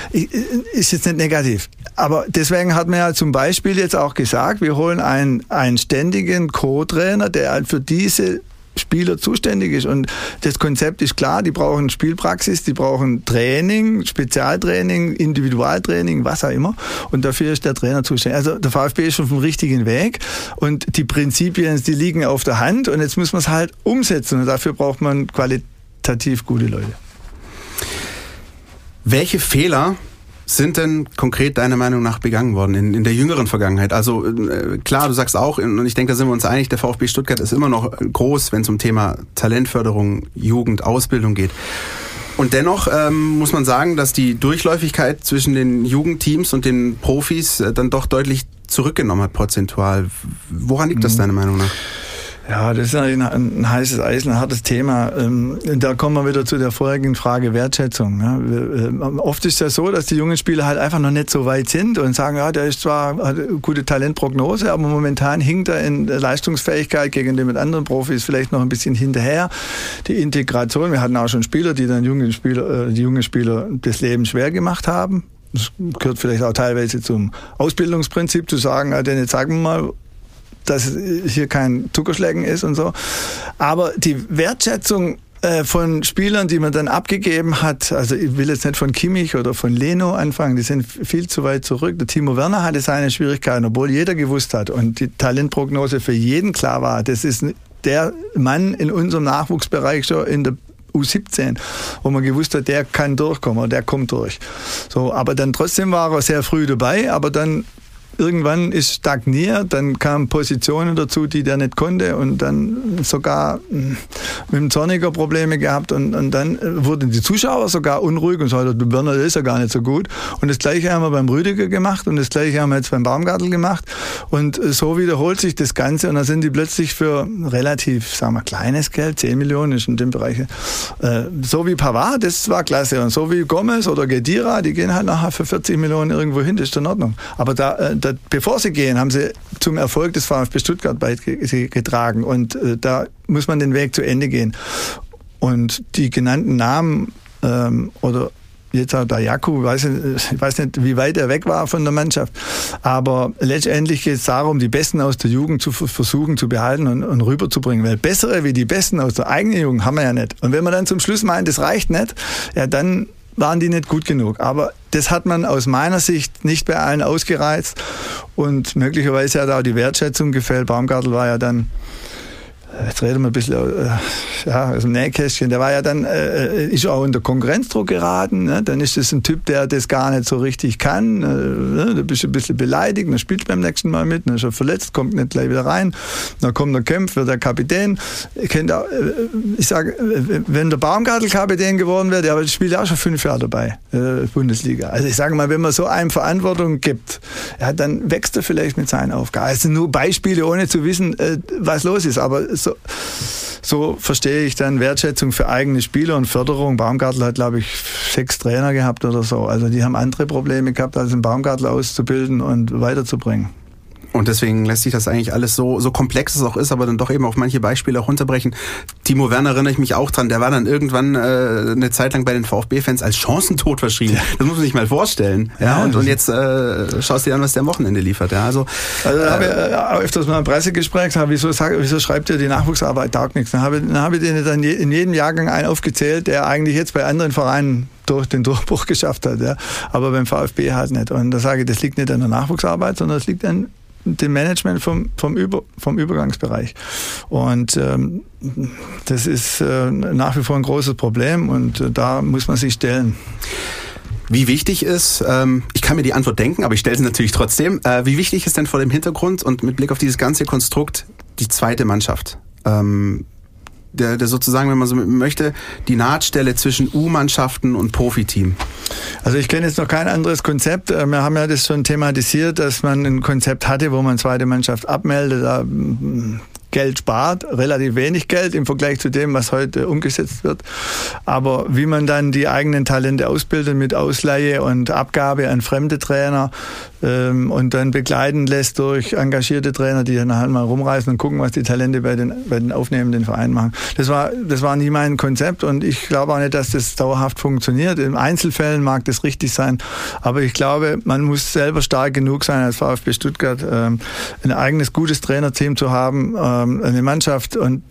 Ist jetzt nicht negativ. Aber deswegen hat man ja zum Beispiel jetzt auch gesagt, wir holen einen, einen ständigen Co-Trainer, der halt für diese Spieler zuständig ist. Und das Konzept ist klar, die brauchen Spielpraxis, die brauchen Training, Spezialtraining, Individualtraining, was auch immer. Und dafür ist der Trainer zuständig. Also der VfB ist schon auf dem richtigen Weg und die Prinzipien, die liegen auf der Hand und jetzt muss man es halt umsetzen und dafür braucht man qualitativ gute Leute. Welche Fehler sind denn konkret deiner Meinung nach begangen worden in, in der jüngeren Vergangenheit? Also äh, klar, du sagst auch, und ich denke, da sind wir uns einig, der VfB Stuttgart ist immer noch groß, wenn es um Thema Talentförderung, Jugend, Ausbildung geht. Und dennoch ähm, muss man sagen, dass die Durchläufigkeit zwischen den Jugendteams und den Profis äh, dann doch deutlich zurückgenommen hat, prozentual. Woran liegt das mhm. deiner Meinung nach? Ja, das ist ein, ein heißes Eisen, ein hartes Thema. Ähm, da kommen wir wieder zu der vorigen Frage Wertschätzung. Äh, oft ist es ja so, dass die jungen Spieler halt einfach noch nicht so weit sind und sagen, ja, der ist zwar hat eine gute Talentprognose, aber momentan hinkt er in der Leistungsfähigkeit gegen den mit anderen Profis vielleicht noch ein bisschen hinterher. Die Integration, wir hatten auch schon Spieler, die dann jungen Spieler, äh, die jungen Spieler das Leben schwer gemacht haben. Das gehört vielleicht auch teilweise zum Ausbildungsprinzip zu sagen, ja, denn jetzt sagen wir mal, dass hier kein Zuckerschlecken ist und so. Aber die Wertschätzung äh, von Spielern, die man dann abgegeben hat, also ich will jetzt nicht von Kimmich oder von Leno anfangen, die sind viel zu weit zurück. Der Timo Werner hatte seine Schwierigkeiten, obwohl jeder gewusst hat und die Talentprognose für jeden klar war. Das ist der Mann in unserem Nachwuchsbereich schon in der U17, wo man gewusst hat, der kann durchkommen oder der kommt durch. So, aber dann trotzdem war er sehr früh dabei, aber dann irgendwann ist stagniert, dann kamen Positionen dazu, die der nicht konnte und dann sogar hm, mit dem Zorniger Probleme gehabt und, und dann wurden die Zuschauer sogar unruhig und sagten, du Werner, ist ja gar nicht so gut. Und das gleiche haben wir beim Rüdiger gemacht und das gleiche haben wir jetzt beim Baumgartel gemacht und so wiederholt sich das Ganze und dann sind die plötzlich für relativ, sagen wir, kleines Geld, 10 Millionen ist in dem Bereich, äh, so wie Pavard, das war klasse und so wie Gomez oder Gedira, die gehen halt nachher für 40 Millionen irgendwo hin, das ist in Ordnung. Aber da, äh, da, bevor sie gehen, haben sie zum Erfolg des VfB Stuttgart beigetragen. Und äh, da muss man den Weg zu Ende gehen. Und die genannten Namen ähm, oder jetzt auch der Jaku, weiß nicht, ich weiß nicht, wie weit er weg war von der Mannschaft. Aber letztendlich geht es darum, die Besten aus der Jugend zu versuchen zu behalten und, und rüberzubringen. Weil bessere wie die Besten aus der eigenen Jugend haben wir ja nicht. Und wenn man dann zum Schluss meint, das reicht nicht, ja, dann waren die nicht gut genug. Aber das hat man aus meiner Sicht nicht bei allen ausgereizt und möglicherweise hat auch die Wertschätzung gefällt. Baumgartel war ja dann jetzt reden wir ein bisschen äh, ja, aus dem Nähkästchen, der war ja dann, äh, ist auch unter Konkurrenzdruck geraten, ne? dann ist das ein Typ, der das gar nicht so richtig kann, äh, ne? da bist du ein bisschen beleidigt, dann spielst du beim nächsten Mal mit, dann ist er verletzt, kommt nicht gleich wieder rein, dann kommt der Kämpf, wird der Kapitän, ich, auch, äh, ich sage, wenn der Baumgartel Kapitän geworden wäre, der spielt auch schon fünf Jahre dabei, äh, Bundesliga. Also ich sage mal, wenn man so einem Verantwortung gibt, ja, dann wächst er vielleicht mit seinen Aufgaben. Also nur Beispiele, ohne zu wissen, äh, was los ist, aber so, so verstehe ich dann Wertschätzung für eigene Spieler und Förderung. Baumgartel hat, glaube ich, sechs Trainer gehabt oder so. Also die haben andere Probleme gehabt, als einen Baumgartel auszubilden und weiterzubringen. Und deswegen lässt sich das eigentlich alles so, so komplex es auch ist, aber dann doch eben auf manche Beispiele auch runterbrechen. Timo Werner erinnere ich mich auch dran, der war dann irgendwann äh, eine Zeit lang bei den VfB-Fans als Chancentod verschrieben. Ja. Das muss man sich mal vorstellen. Ja, ja und, und jetzt äh, schaust du dir an, was der am Wochenende liefert. Ja, also, also äh, habe ich öfters mal ein Pressegespräch gesagt, wieso, sag, wieso schreibt ihr die Nachwuchsarbeit taugt nichts? Dann habe, dann habe ich denen dann in jedem Jahrgang einen aufgezählt, der eigentlich jetzt bei anderen Vereinen durch den Durchbruch geschafft hat. Ja. Aber beim VfB halt nicht. Und da sage ich, das liegt nicht an der Nachwuchsarbeit, sondern es liegt an dem Management vom, vom, Über, vom Übergangsbereich. Und ähm, das ist äh, nach wie vor ein großes Problem und äh, da muss man sich stellen. Wie wichtig ist, ähm, ich kann mir die Antwort denken, aber ich stelle sie natürlich trotzdem, äh, wie wichtig ist denn vor dem Hintergrund und mit Blick auf dieses ganze Konstrukt die zweite Mannschaft? Ähm, der, der sozusagen, wenn man so möchte, die Nahtstelle zwischen U-Mannschaften und Profiteam? Also ich kenne jetzt noch kein anderes Konzept. Äh, wir haben ja das schon thematisiert, dass man ein Konzept hatte, wo man zweite Mannschaft abmeldet. Da Geld spart, relativ wenig Geld im Vergleich zu dem, was heute umgesetzt wird. Aber wie man dann die eigenen Talente ausbildet mit Ausleihe und Abgabe an fremde Trainer ähm, und dann begleiten lässt durch engagierte Trainer, die dann halt mal rumreisen und gucken, was die Talente bei den, bei den aufnehmenden Vereinen machen. Das war, das war nie mein Konzept und ich glaube auch nicht, dass das dauerhaft funktioniert. In Einzelfällen mag das richtig sein, aber ich glaube, man muss selber stark genug sein als VfB Stuttgart, ähm, ein eigenes gutes Trainerteam zu haben, ähm, eine Mannschaft und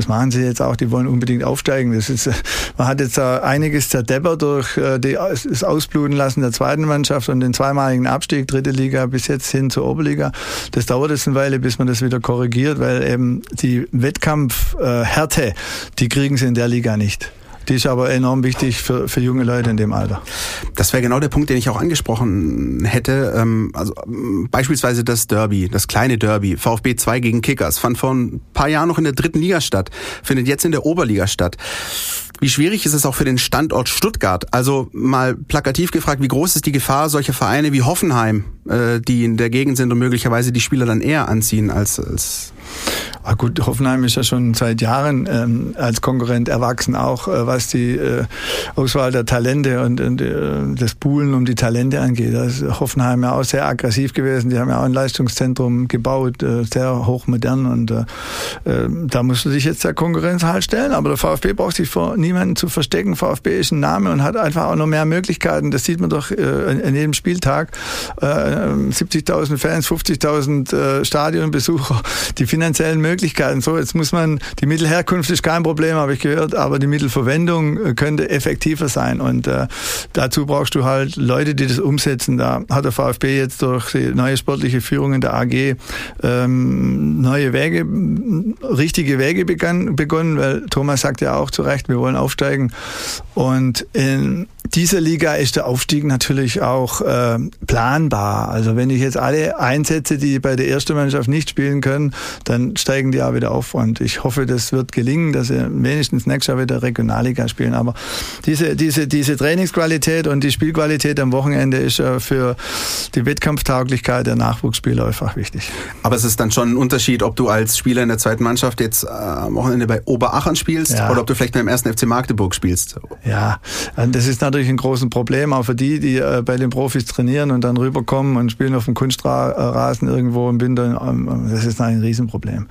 das machen sie jetzt auch, die wollen unbedingt aufsteigen. Das ist, man hat jetzt einiges zerdeppert durch äh, die, das Ausbluten lassen der zweiten Mannschaft und den zweimaligen Abstieg, dritte Liga bis jetzt hin zur Oberliga. Das dauert jetzt eine Weile, bis man das wieder korrigiert, weil eben die Wettkampfhärte, die kriegen sie in der Liga nicht. Die ist aber enorm wichtig für, für junge Leute in dem Alter. Das wäre genau der Punkt, den ich auch angesprochen hätte. Ähm, also beispielsweise das Derby, das kleine Derby, VfB 2 gegen Kickers, fand vor ein paar Jahren noch in der dritten Liga statt, findet jetzt in der Oberliga statt. Wie schwierig ist es auch für den Standort Stuttgart? Also mal plakativ gefragt, wie groß ist die Gefahr solcher Vereine wie Hoffenheim, äh, die in der Gegend sind und möglicherweise die Spieler dann eher anziehen als, als Ah gut, Hoffenheim ist ja schon seit Jahren ähm, als Konkurrent erwachsen, auch äh, was die äh, Auswahl der Talente und, und äh, das Buhlen um die Talente angeht. Da ist Hoffenheim ja auch sehr aggressiv gewesen. Die haben ja auch ein Leistungszentrum gebaut, äh, sehr hochmodern und äh, äh, da musst du dich jetzt der Konkurrenz halt stellen. Aber der VfB braucht sich vor niemanden zu verstecken. VfB ist ein Name und hat einfach auch noch mehr Möglichkeiten. Das sieht man doch äh, an jedem Spieltag. Äh, 70.000 Fans, 50.000 äh, Stadionbesucher, die finanziellen Möglichkeiten. So, jetzt muss man, die Mittelherkunft ist kein Problem, habe ich gehört, aber die Mittelverwendung äh, könnte effektiver sein. Und äh, dazu brauchst du halt Leute, die das umsetzen. Da hat der VfB jetzt durch die neue sportliche Führung in der AG ähm, neue Wege, richtige Wege begann, begonnen, weil Thomas sagt ja auch zu Recht, wir wollen aufsteigen. Und in dieser Liga ist der Aufstieg natürlich auch äh, planbar. Also wenn ich jetzt alle einsetze, die bei der ersten Mannschaft nicht spielen können, dann steigen die auch wieder auf. Und ich hoffe, das wird gelingen, dass sie wenigstens nächstes Jahr wieder Regionalliga spielen. Aber diese, diese, diese Trainingsqualität und die Spielqualität am Wochenende ist äh, für die Wettkampftauglichkeit der Nachwuchsspieler einfach wichtig. Aber es ist dann schon ein Unterschied, ob du als Spieler in der zweiten Mannschaft jetzt äh, am Wochenende bei Oberachern spielst ja. oder ob du vielleicht beim ersten FC Magdeburg spielst. Ja, das ist natürlich ein großes Problem, auch für die, die äh, bei den Profis trainieren und dann rüberkommen und spielen auf dem Kunstrasen irgendwo im Winter. Ähm, das ist ein Riesenproblem.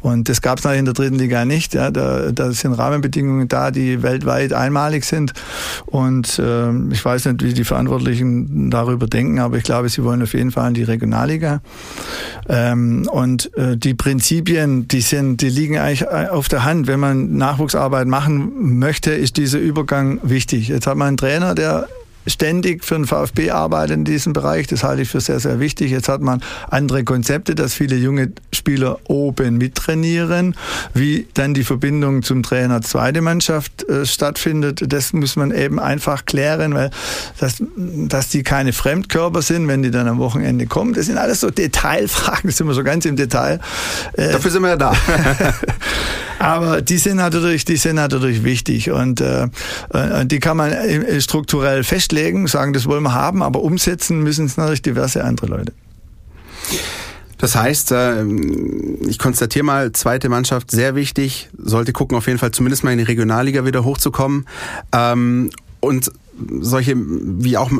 Und das gab es in der dritten Liga nicht. Ja, da, da sind Rahmenbedingungen da, die weltweit einmalig sind. Und äh, ich weiß nicht, wie die Verantwortlichen darüber denken, aber ich glaube, sie wollen auf jeden Fall in die Regionalliga. Ähm, und äh, die Prinzipien, die sind, die liegen eigentlich äh, auf der Hand. Wenn man Nachwuchsarbeit machen möchte, ist dieser Übergang wichtig. Jetzt hat man Trainer, der ständig für den VfB arbeitet in diesem Bereich. Das halte ich für sehr, sehr wichtig. Jetzt hat man andere Konzepte, dass viele junge Spieler oben mittrainieren. Wie dann die Verbindung zum Trainer zweite Mannschaft äh, stattfindet, das muss man eben einfach klären, weil das, dass die keine Fremdkörper sind, wenn die dann am Wochenende kommen. Das sind alles so Detailfragen, das sind wir so ganz im Detail. Äh, Dafür sind wir ja da. Aber die sind natürlich, die sind natürlich wichtig und äh, die kann man äh, strukturell festlegen, sagen, das wollen wir haben, aber umsetzen müssen es natürlich diverse andere Leute. Das heißt, äh, ich konstatiere mal, zweite Mannschaft sehr wichtig, sollte gucken auf jeden Fall zumindest mal in die Regionalliga wieder hochzukommen. Ähm, und solche, wie auch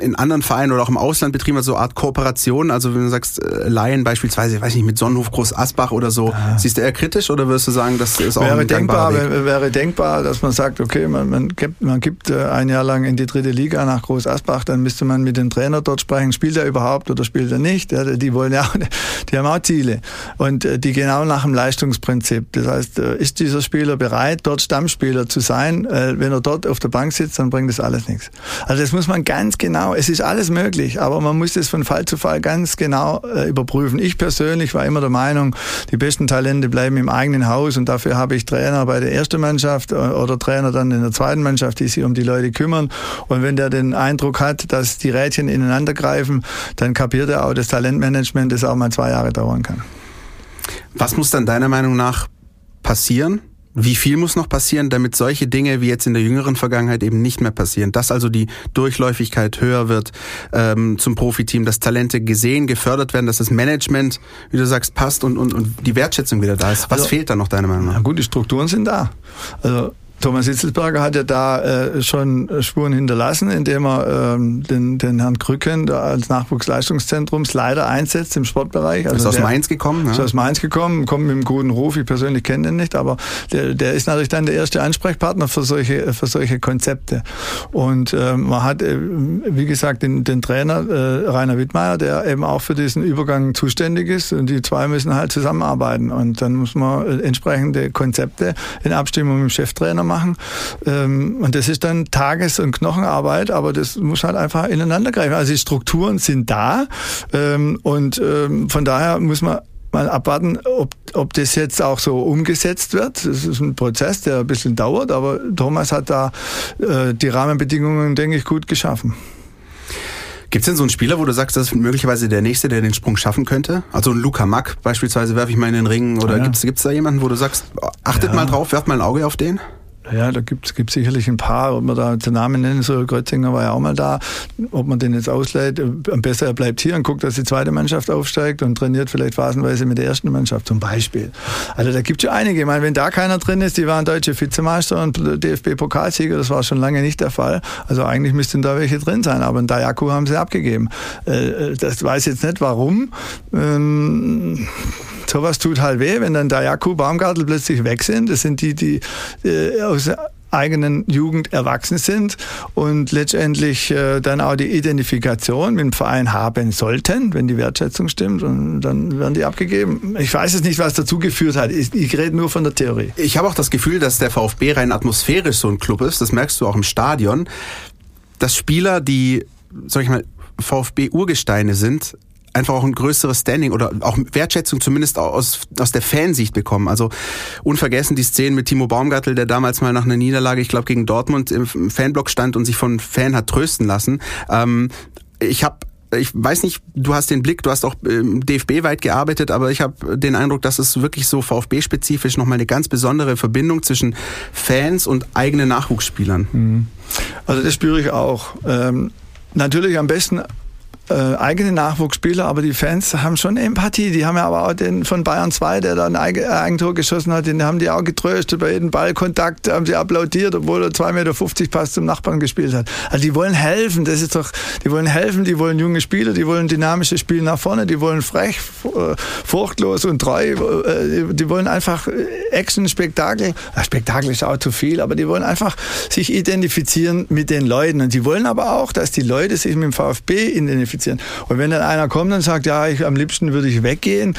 in anderen Vereinen oder auch im Ausland betrieben hat, so eine Art Kooperation? Also wenn du sagst, äh, Laien beispielsweise, weiß nicht, mit Sonnenhof Groß Asbach oder so, ja. siehst du eher kritisch oder würdest du sagen, das ist auch wäre ein denkbar, Weg? Wäre denkbar, dass man sagt, okay, man, man gibt, man gibt äh, ein Jahr lang in die dritte Liga nach Groß Asbach, dann müsste man mit dem Trainer dort sprechen, spielt er überhaupt oder spielt er nicht? Ja, die wollen ja, die haben auch Ziele und äh, die genau nach dem Leistungsprinzip. Das heißt, ist dieser Spieler bereit, dort Stammspieler zu sein? Wenn er dort auf der Bank sitzt, dann bringt das alles nichts. Also das muss man ganz genau, es ist alles möglich, aber man muss es von Fall zu Fall ganz genau äh, überprüfen. Ich persönlich war immer der Meinung, die besten Talente bleiben im eigenen Haus und dafür habe ich Trainer bei der ersten Mannschaft äh, oder Trainer dann in der zweiten Mannschaft, die sich um die Leute kümmern. Und wenn der den Eindruck hat, dass die Rädchen ineinander greifen, dann kapiert er auch das Talentmanagement, das auch mal zwei Jahre dauern kann. Was muss dann deiner Meinung nach passieren, wie viel muss noch passieren, damit solche Dinge wie jetzt in der jüngeren Vergangenheit eben nicht mehr passieren? Dass also die Durchläufigkeit höher wird ähm, zum Profiteam, dass Talente gesehen, gefördert werden, dass das Management, wie du sagst, passt und, und, und die Wertschätzung wieder da ist. Was also, fehlt da noch deiner Meinung nach? Na gut, die Strukturen sind da. Also Thomas Hitzelsberger hat ja da äh, schon Spuren hinterlassen, indem er ähm, den, den Herrn Krücken als Nachwuchsleistungszentrumsleiter einsetzt im Sportbereich. Also ist aus der, Mainz gekommen? Ja? Ist aus Mainz gekommen, kommt mit einem guten Ruf. Ich persönlich kenne den nicht, aber der, der ist natürlich dann der erste Ansprechpartner für solche, für solche Konzepte. Und äh, man hat, äh, wie gesagt, den, den Trainer äh, Rainer Wittmeier, der eben auch für diesen Übergang zuständig ist. Und die zwei müssen halt zusammenarbeiten. Und dann muss man äh, entsprechende Konzepte in Abstimmung mit dem Cheftrainer machen machen. Ähm, und das ist dann Tages- und Knochenarbeit, aber das muss halt einfach ineinander greifen. Also die Strukturen sind da ähm, und ähm, von daher muss man mal abwarten, ob, ob das jetzt auch so umgesetzt wird. Das ist ein Prozess, der ein bisschen dauert, aber Thomas hat da äh, die Rahmenbedingungen, denke ich, gut geschaffen. Gibt es denn so einen Spieler, wo du sagst, das ist möglicherweise der Nächste, der den Sprung schaffen könnte? Also ein Luca Mack beispielsweise werfe ich mal in den Ring. Oder ja. gibt es da jemanden, wo du sagst, achtet ja. mal drauf, werft mal ein Auge auf den? Ja, da gibt es sicherlich ein paar, ob man da den Namen nennen soll. Grötzinger war ja auch mal da. Ob man den jetzt ausleiht, am besten er bleibt hier und guckt, dass die zweite Mannschaft aufsteigt und trainiert vielleicht phasenweise mit der ersten Mannschaft zum Beispiel. Also da gibt es ja einige. Ich meine, wenn da keiner drin ist, die waren deutsche Vizemeister und DFB-Pokalsieger, das war schon lange nicht der Fall. Also eigentlich müssten da welche drin sein, aber ein Dayaku haben sie abgegeben. Äh, äh, das weiß jetzt nicht warum. Ähm, sowas tut halt weh, wenn dann Dayaku, Baumgartel plötzlich weg sind. Das sind die, die äh, aus eigenen Jugend erwachsen sind und letztendlich äh, dann auch die Identifikation mit dem Verein haben sollten, wenn die Wertschätzung stimmt und dann werden die abgegeben. Ich weiß es nicht, was dazu geführt hat. Ich, ich rede nur von der Theorie. Ich habe auch das Gefühl, dass der VfB rein atmosphärisch so ein Club ist. Das merkst du auch im Stadion. Dass Spieler, die, sag ich mal, VfB-Urgesteine sind, einfach auch ein größeres Standing oder auch Wertschätzung zumindest aus, aus der Fansicht bekommen. Also unvergessen die Szenen mit Timo Baumgartel, der damals mal nach einer Niederlage, ich glaube gegen Dortmund im Fanblock stand und sich von Fan hat trösten lassen. Ähm, ich habe ich weiß nicht, du hast den Blick, du hast auch DFB weit gearbeitet, aber ich habe den Eindruck, dass es wirklich so VfB-spezifisch nochmal eine ganz besondere Verbindung zwischen Fans und eigenen Nachwuchsspielern. Mhm. Also das spüre ich auch. Ähm, natürlich am besten äh, eigene Nachwuchsspieler, aber die Fans haben schon Empathie. Die haben ja aber auch den von Bayern 2, der da ein äh, Eigentor geschossen hat, den haben die auch getröstet. Bei jedem Ballkontakt haben sie applaudiert, obwohl er 2,50 Meter Pass zum Nachbarn gespielt hat. Also die wollen helfen. Das ist doch, die wollen helfen, die wollen junge Spieler, die wollen dynamisches Spiel nach vorne, die wollen frech, äh, furchtlos und treu. Äh, die wollen einfach Action, Spektakel. Spektakel ist auch zu viel, aber die wollen einfach sich identifizieren mit den Leuten. Und die wollen aber auch, dass die Leute sich mit dem VfB identifizieren qualifizieren. Und wenn dann einer kommt und sagt, ja, ich, am liebsten würde ich weggehen,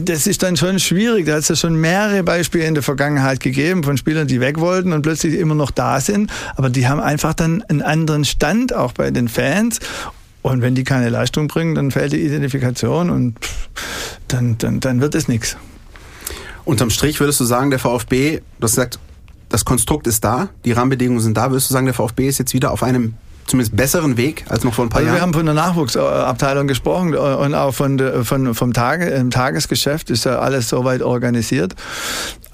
das ist dann schon schwierig. Da hat es ja schon mehrere Beispiele in der Vergangenheit gegeben von Spielern, die weg wollten und plötzlich immer noch da sind. Aber die haben einfach dann einen anderen Stand auch bei den Fans. Und wenn die keine Leistung bringen, dann fällt die Identifikation und dann, dann, dann wird es nichts. Unterm Strich würdest du sagen, der VfB, du hast gesagt, das Konstrukt ist da, die Rahmenbedingungen sind da, würdest du sagen, der VfB ist jetzt wieder auf einem zumindest besseren Weg als noch vor ein paar also Jahren? Wir haben von der Nachwuchsabteilung gesprochen äh, und auch von, von vom Tage, im Tagesgeschäft ist ja alles soweit organisiert.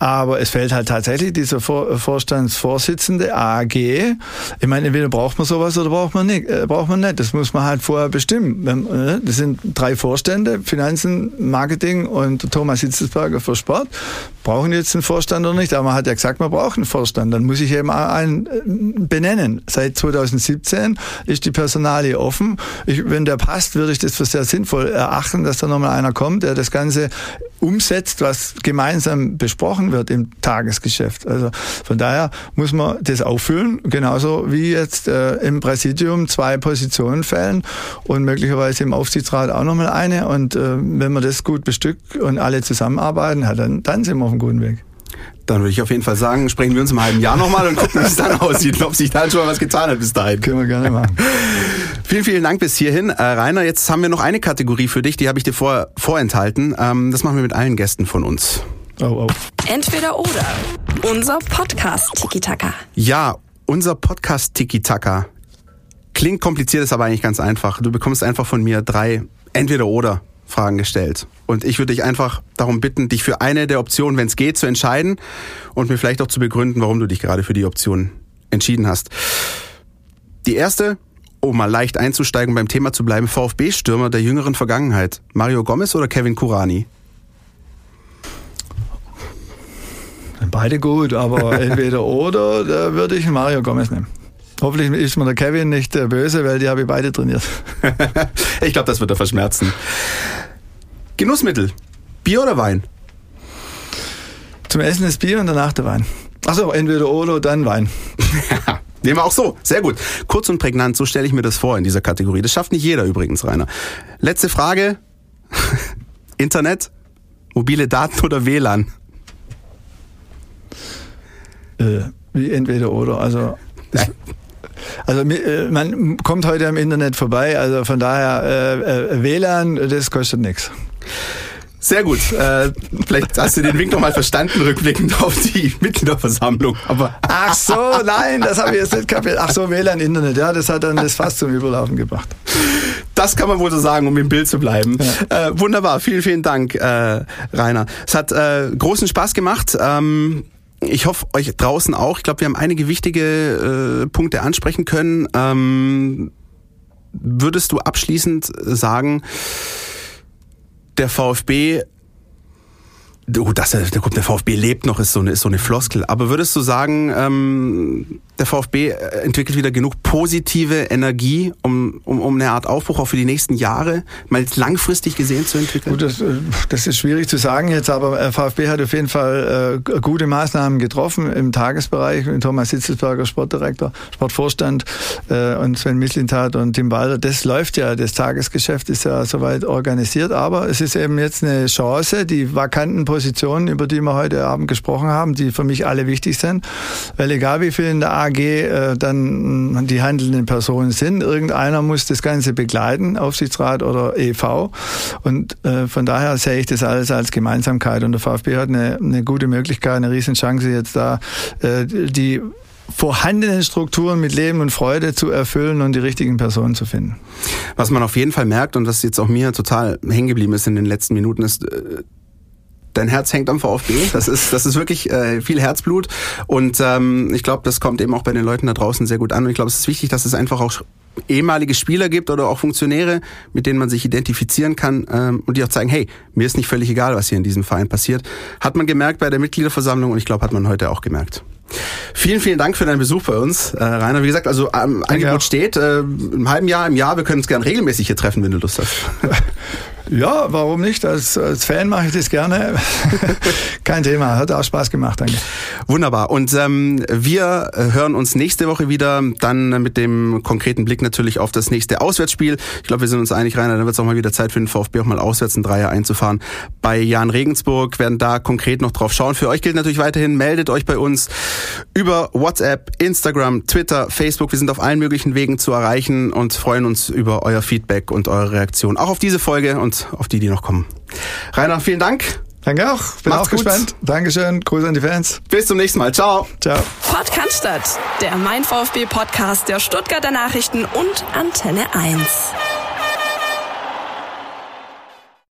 Aber es fehlt halt tatsächlich dieser Vor Vorstandsvorsitzende AG. Ich meine, entweder braucht man sowas oder braucht man nicht. Äh, braucht man nicht. Das muss man halt vorher bestimmen. Äh, das sind drei Vorstände, Finanzen, Marketing und Thomas Hitzelsberger für Sport. Brauchen jetzt einen Vorstand oder nicht? Aber man hat ja gesagt, man braucht einen Vorstand. Dann muss ich eben einen äh, benennen. Seit 2017 ist die Personalie offen. Ich, wenn der passt, würde ich das für sehr sinnvoll erachten, dass da nochmal einer kommt, der das Ganze umsetzt, was gemeinsam besprochen wird im Tagesgeschäft. Also von daher muss man das auffüllen, genauso wie jetzt äh, im Präsidium zwei Positionen fällen und möglicherweise im Aufsichtsrat auch nochmal eine. Und äh, wenn man das gut bestückt und alle zusammenarbeiten, ja, dann, dann sind wir auf einem guten Weg. Dann würde ich auf jeden Fall sagen, sprechen wir uns im halben Jahr nochmal und gucken, wie es dann aussieht, ob sich da schon mal was getan hat bis dahin. Können wir gerne machen. Vielen, vielen Dank bis hierhin. Äh, Rainer, jetzt haben wir noch eine Kategorie für dich, die habe ich dir vor, vorenthalten. Ähm, das machen wir mit allen Gästen von uns. Oh, oh. Entweder oder. Unser Podcast Tiki Taka. Ja, unser Podcast Tiki Taka. Klingt kompliziert, ist aber eigentlich ganz einfach. Du bekommst einfach von mir drei Entweder oder Fragen gestellt. Und ich würde dich einfach darum bitten, dich für eine der Optionen, wenn es geht, zu entscheiden und mir vielleicht auch zu begründen, warum du dich gerade für die Option entschieden hast. Die erste, um mal leicht einzusteigen, beim Thema zu bleiben, VfB-Stürmer der jüngeren Vergangenheit. Mario Gomez oder Kevin Kurani? Beide gut, aber entweder oder, da würde ich Mario Gomez nehmen. Hoffentlich ist mir der Kevin nicht böse, weil die habe ich beide trainiert. ich glaube, das wird er verschmerzen. Genussmittel. Bier oder Wein? Zum Essen ist Bier und danach der Wein. Achso, entweder oder, dann Wein. Nehmen wir auch so. Sehr gut. Kurz und prägnant, so stelle ich mir das vor in dieser Kategorie. Das schafft nicht jeder übrigens, Rainer. Letzte Frage. Internet, mobile Daten oder WLAN? Äh, wie entweder oder. Also also äh, man kommt heute am Internet vorbei, also von daher äh, äh WLAN, das kostet nichts. Sehr gut. Äh, vielleicht hast du den Wink nochmal verstanden, rückblickend auf die Mitgliederversammlung. Aber Ach so, nein, das habe ich jetzt nicht kapiert. Ach so, WLAN Internet, ja, das hat dann das fast zum Überlaufen gebracht. Das kann man wohl so sagen, um im Bild zu bleiben. Ja. Äh, wunderbar, vielen, vielen Dank, äh, Rainer. Es hat äh, großen Spaß gemacht. Ähm, ich hoffe, euch draußen auch. Ich glaube, wir haben einige wichtige äh, Punkte ansprechen können. Ähm, würdest du abschließend sagen, der VfB Oh, das, der, der VfB lebt noch, ist so eine, ist so eine Floskel. Aber würdest du sagen, ähm, der VfB entwickelt wieder genug positive Energie, um, um, um eine Art Aufbruch auch für die nächsten Jahre mal langfristig gesehen zu entwickeln? Gut, das, äh, das ist schwierig zu sagen jetzt, aber äh, VfB hat auf jeden Fall äh, gute Maßnahmen getroffen im Tagesbereich. Thomas Hitzelsberger, Sportdirektor, Sportvorstand äh, und Sven Mislintat und Tim Walder. Das läuft ja, das Tagesgeschäft ist ja soweit organisiert, aber es ist eben jetzt eine Chance, die vakanten Positionen, über die wir heute Abend gesprochen haben, die für mich alle wichtig sind, weil egal wie viel in der AG äh, dann die handelnden Personen sind, irgendeiner muss das Ganze begleiten, Aufsichtsrat oder EV und äh, von daher sehe ich das alles als Gemeinsamkeit. Und der VfB hat eine, eine gute Möglichkeit, eine Riesenchance jetzt da äh, die vorhandenen Strukturen mit Leben und Freude zu erfüllen und die richtigen Personen zu finden. Was man auf jeden Fall merkt und was jetzt auch mir total hängen geblieben ist in den letzten Minuten, ist, äh, dein Herz hängt am VfB. Das ist, das ist wirklich äh, viel Herzblut. Und ähm, ich glaube, das kommt eben auch bei den Leuten da draußen sehr gut an. Und ich glaube, es ist wichtig, dass es einfach auch ehemalige Spieler gibt oder auch Funktionäre, mit denen man sich identifizieren kann ähm, und die auch zeigen, hey, mir ist nicht völlig egal, was hier in diesem Verein passiert. Hat man gemerkt bei der Mitgliederversammlung und ich glaube, hat man heute auch gemerkt. Vielen, vielen Dank für deinen Besuch bei uns, äh, Rainer. Wie gesagt, also ähm, Angebot steht, äh, im halben Jahr, im Jahr, wir können uns gern regelmäßig hier treffen, wenn du Lust hast. Ja, warum nicht? Als, als Fan mache ich das gerne. Kein Thema, hat auch Spaß gemacht, danke. Wunderbar. Und ähm, wir hören uns nächste Woche wieder, dann mit dem konkreten Blick natürlich auf das nächste Auswärtsspiel. Ich glaube, wir sind uns einig, Rainer, dann wird es auch mal wieder Zeit für den VfB auch mal auswärts ein Dreier einzufahren. Bei Jan Regensburg werden da konkret noch drauf schauen. Für euch gilt natürlich weiterhin, meldet euch bei uns über WhatsApp, Instagram, Twitter, Facebook. Wir sind auf allen möglichen Wegen zu erreichen und freuen uns über euer Feedback und eure Reaktion. Auch auf diese Folge und auf die, die noch kommen. Rainer, vielen Dank. Danke auch. Bin Macht's auch gut. gespannt. Dankeschön. Grüße an die Fans. Bis zum nächsten Mal. Ciao. Ciao. Podcast, der Mein VfB Podcast der Stuttgarter Nachrichten und Antenne 1.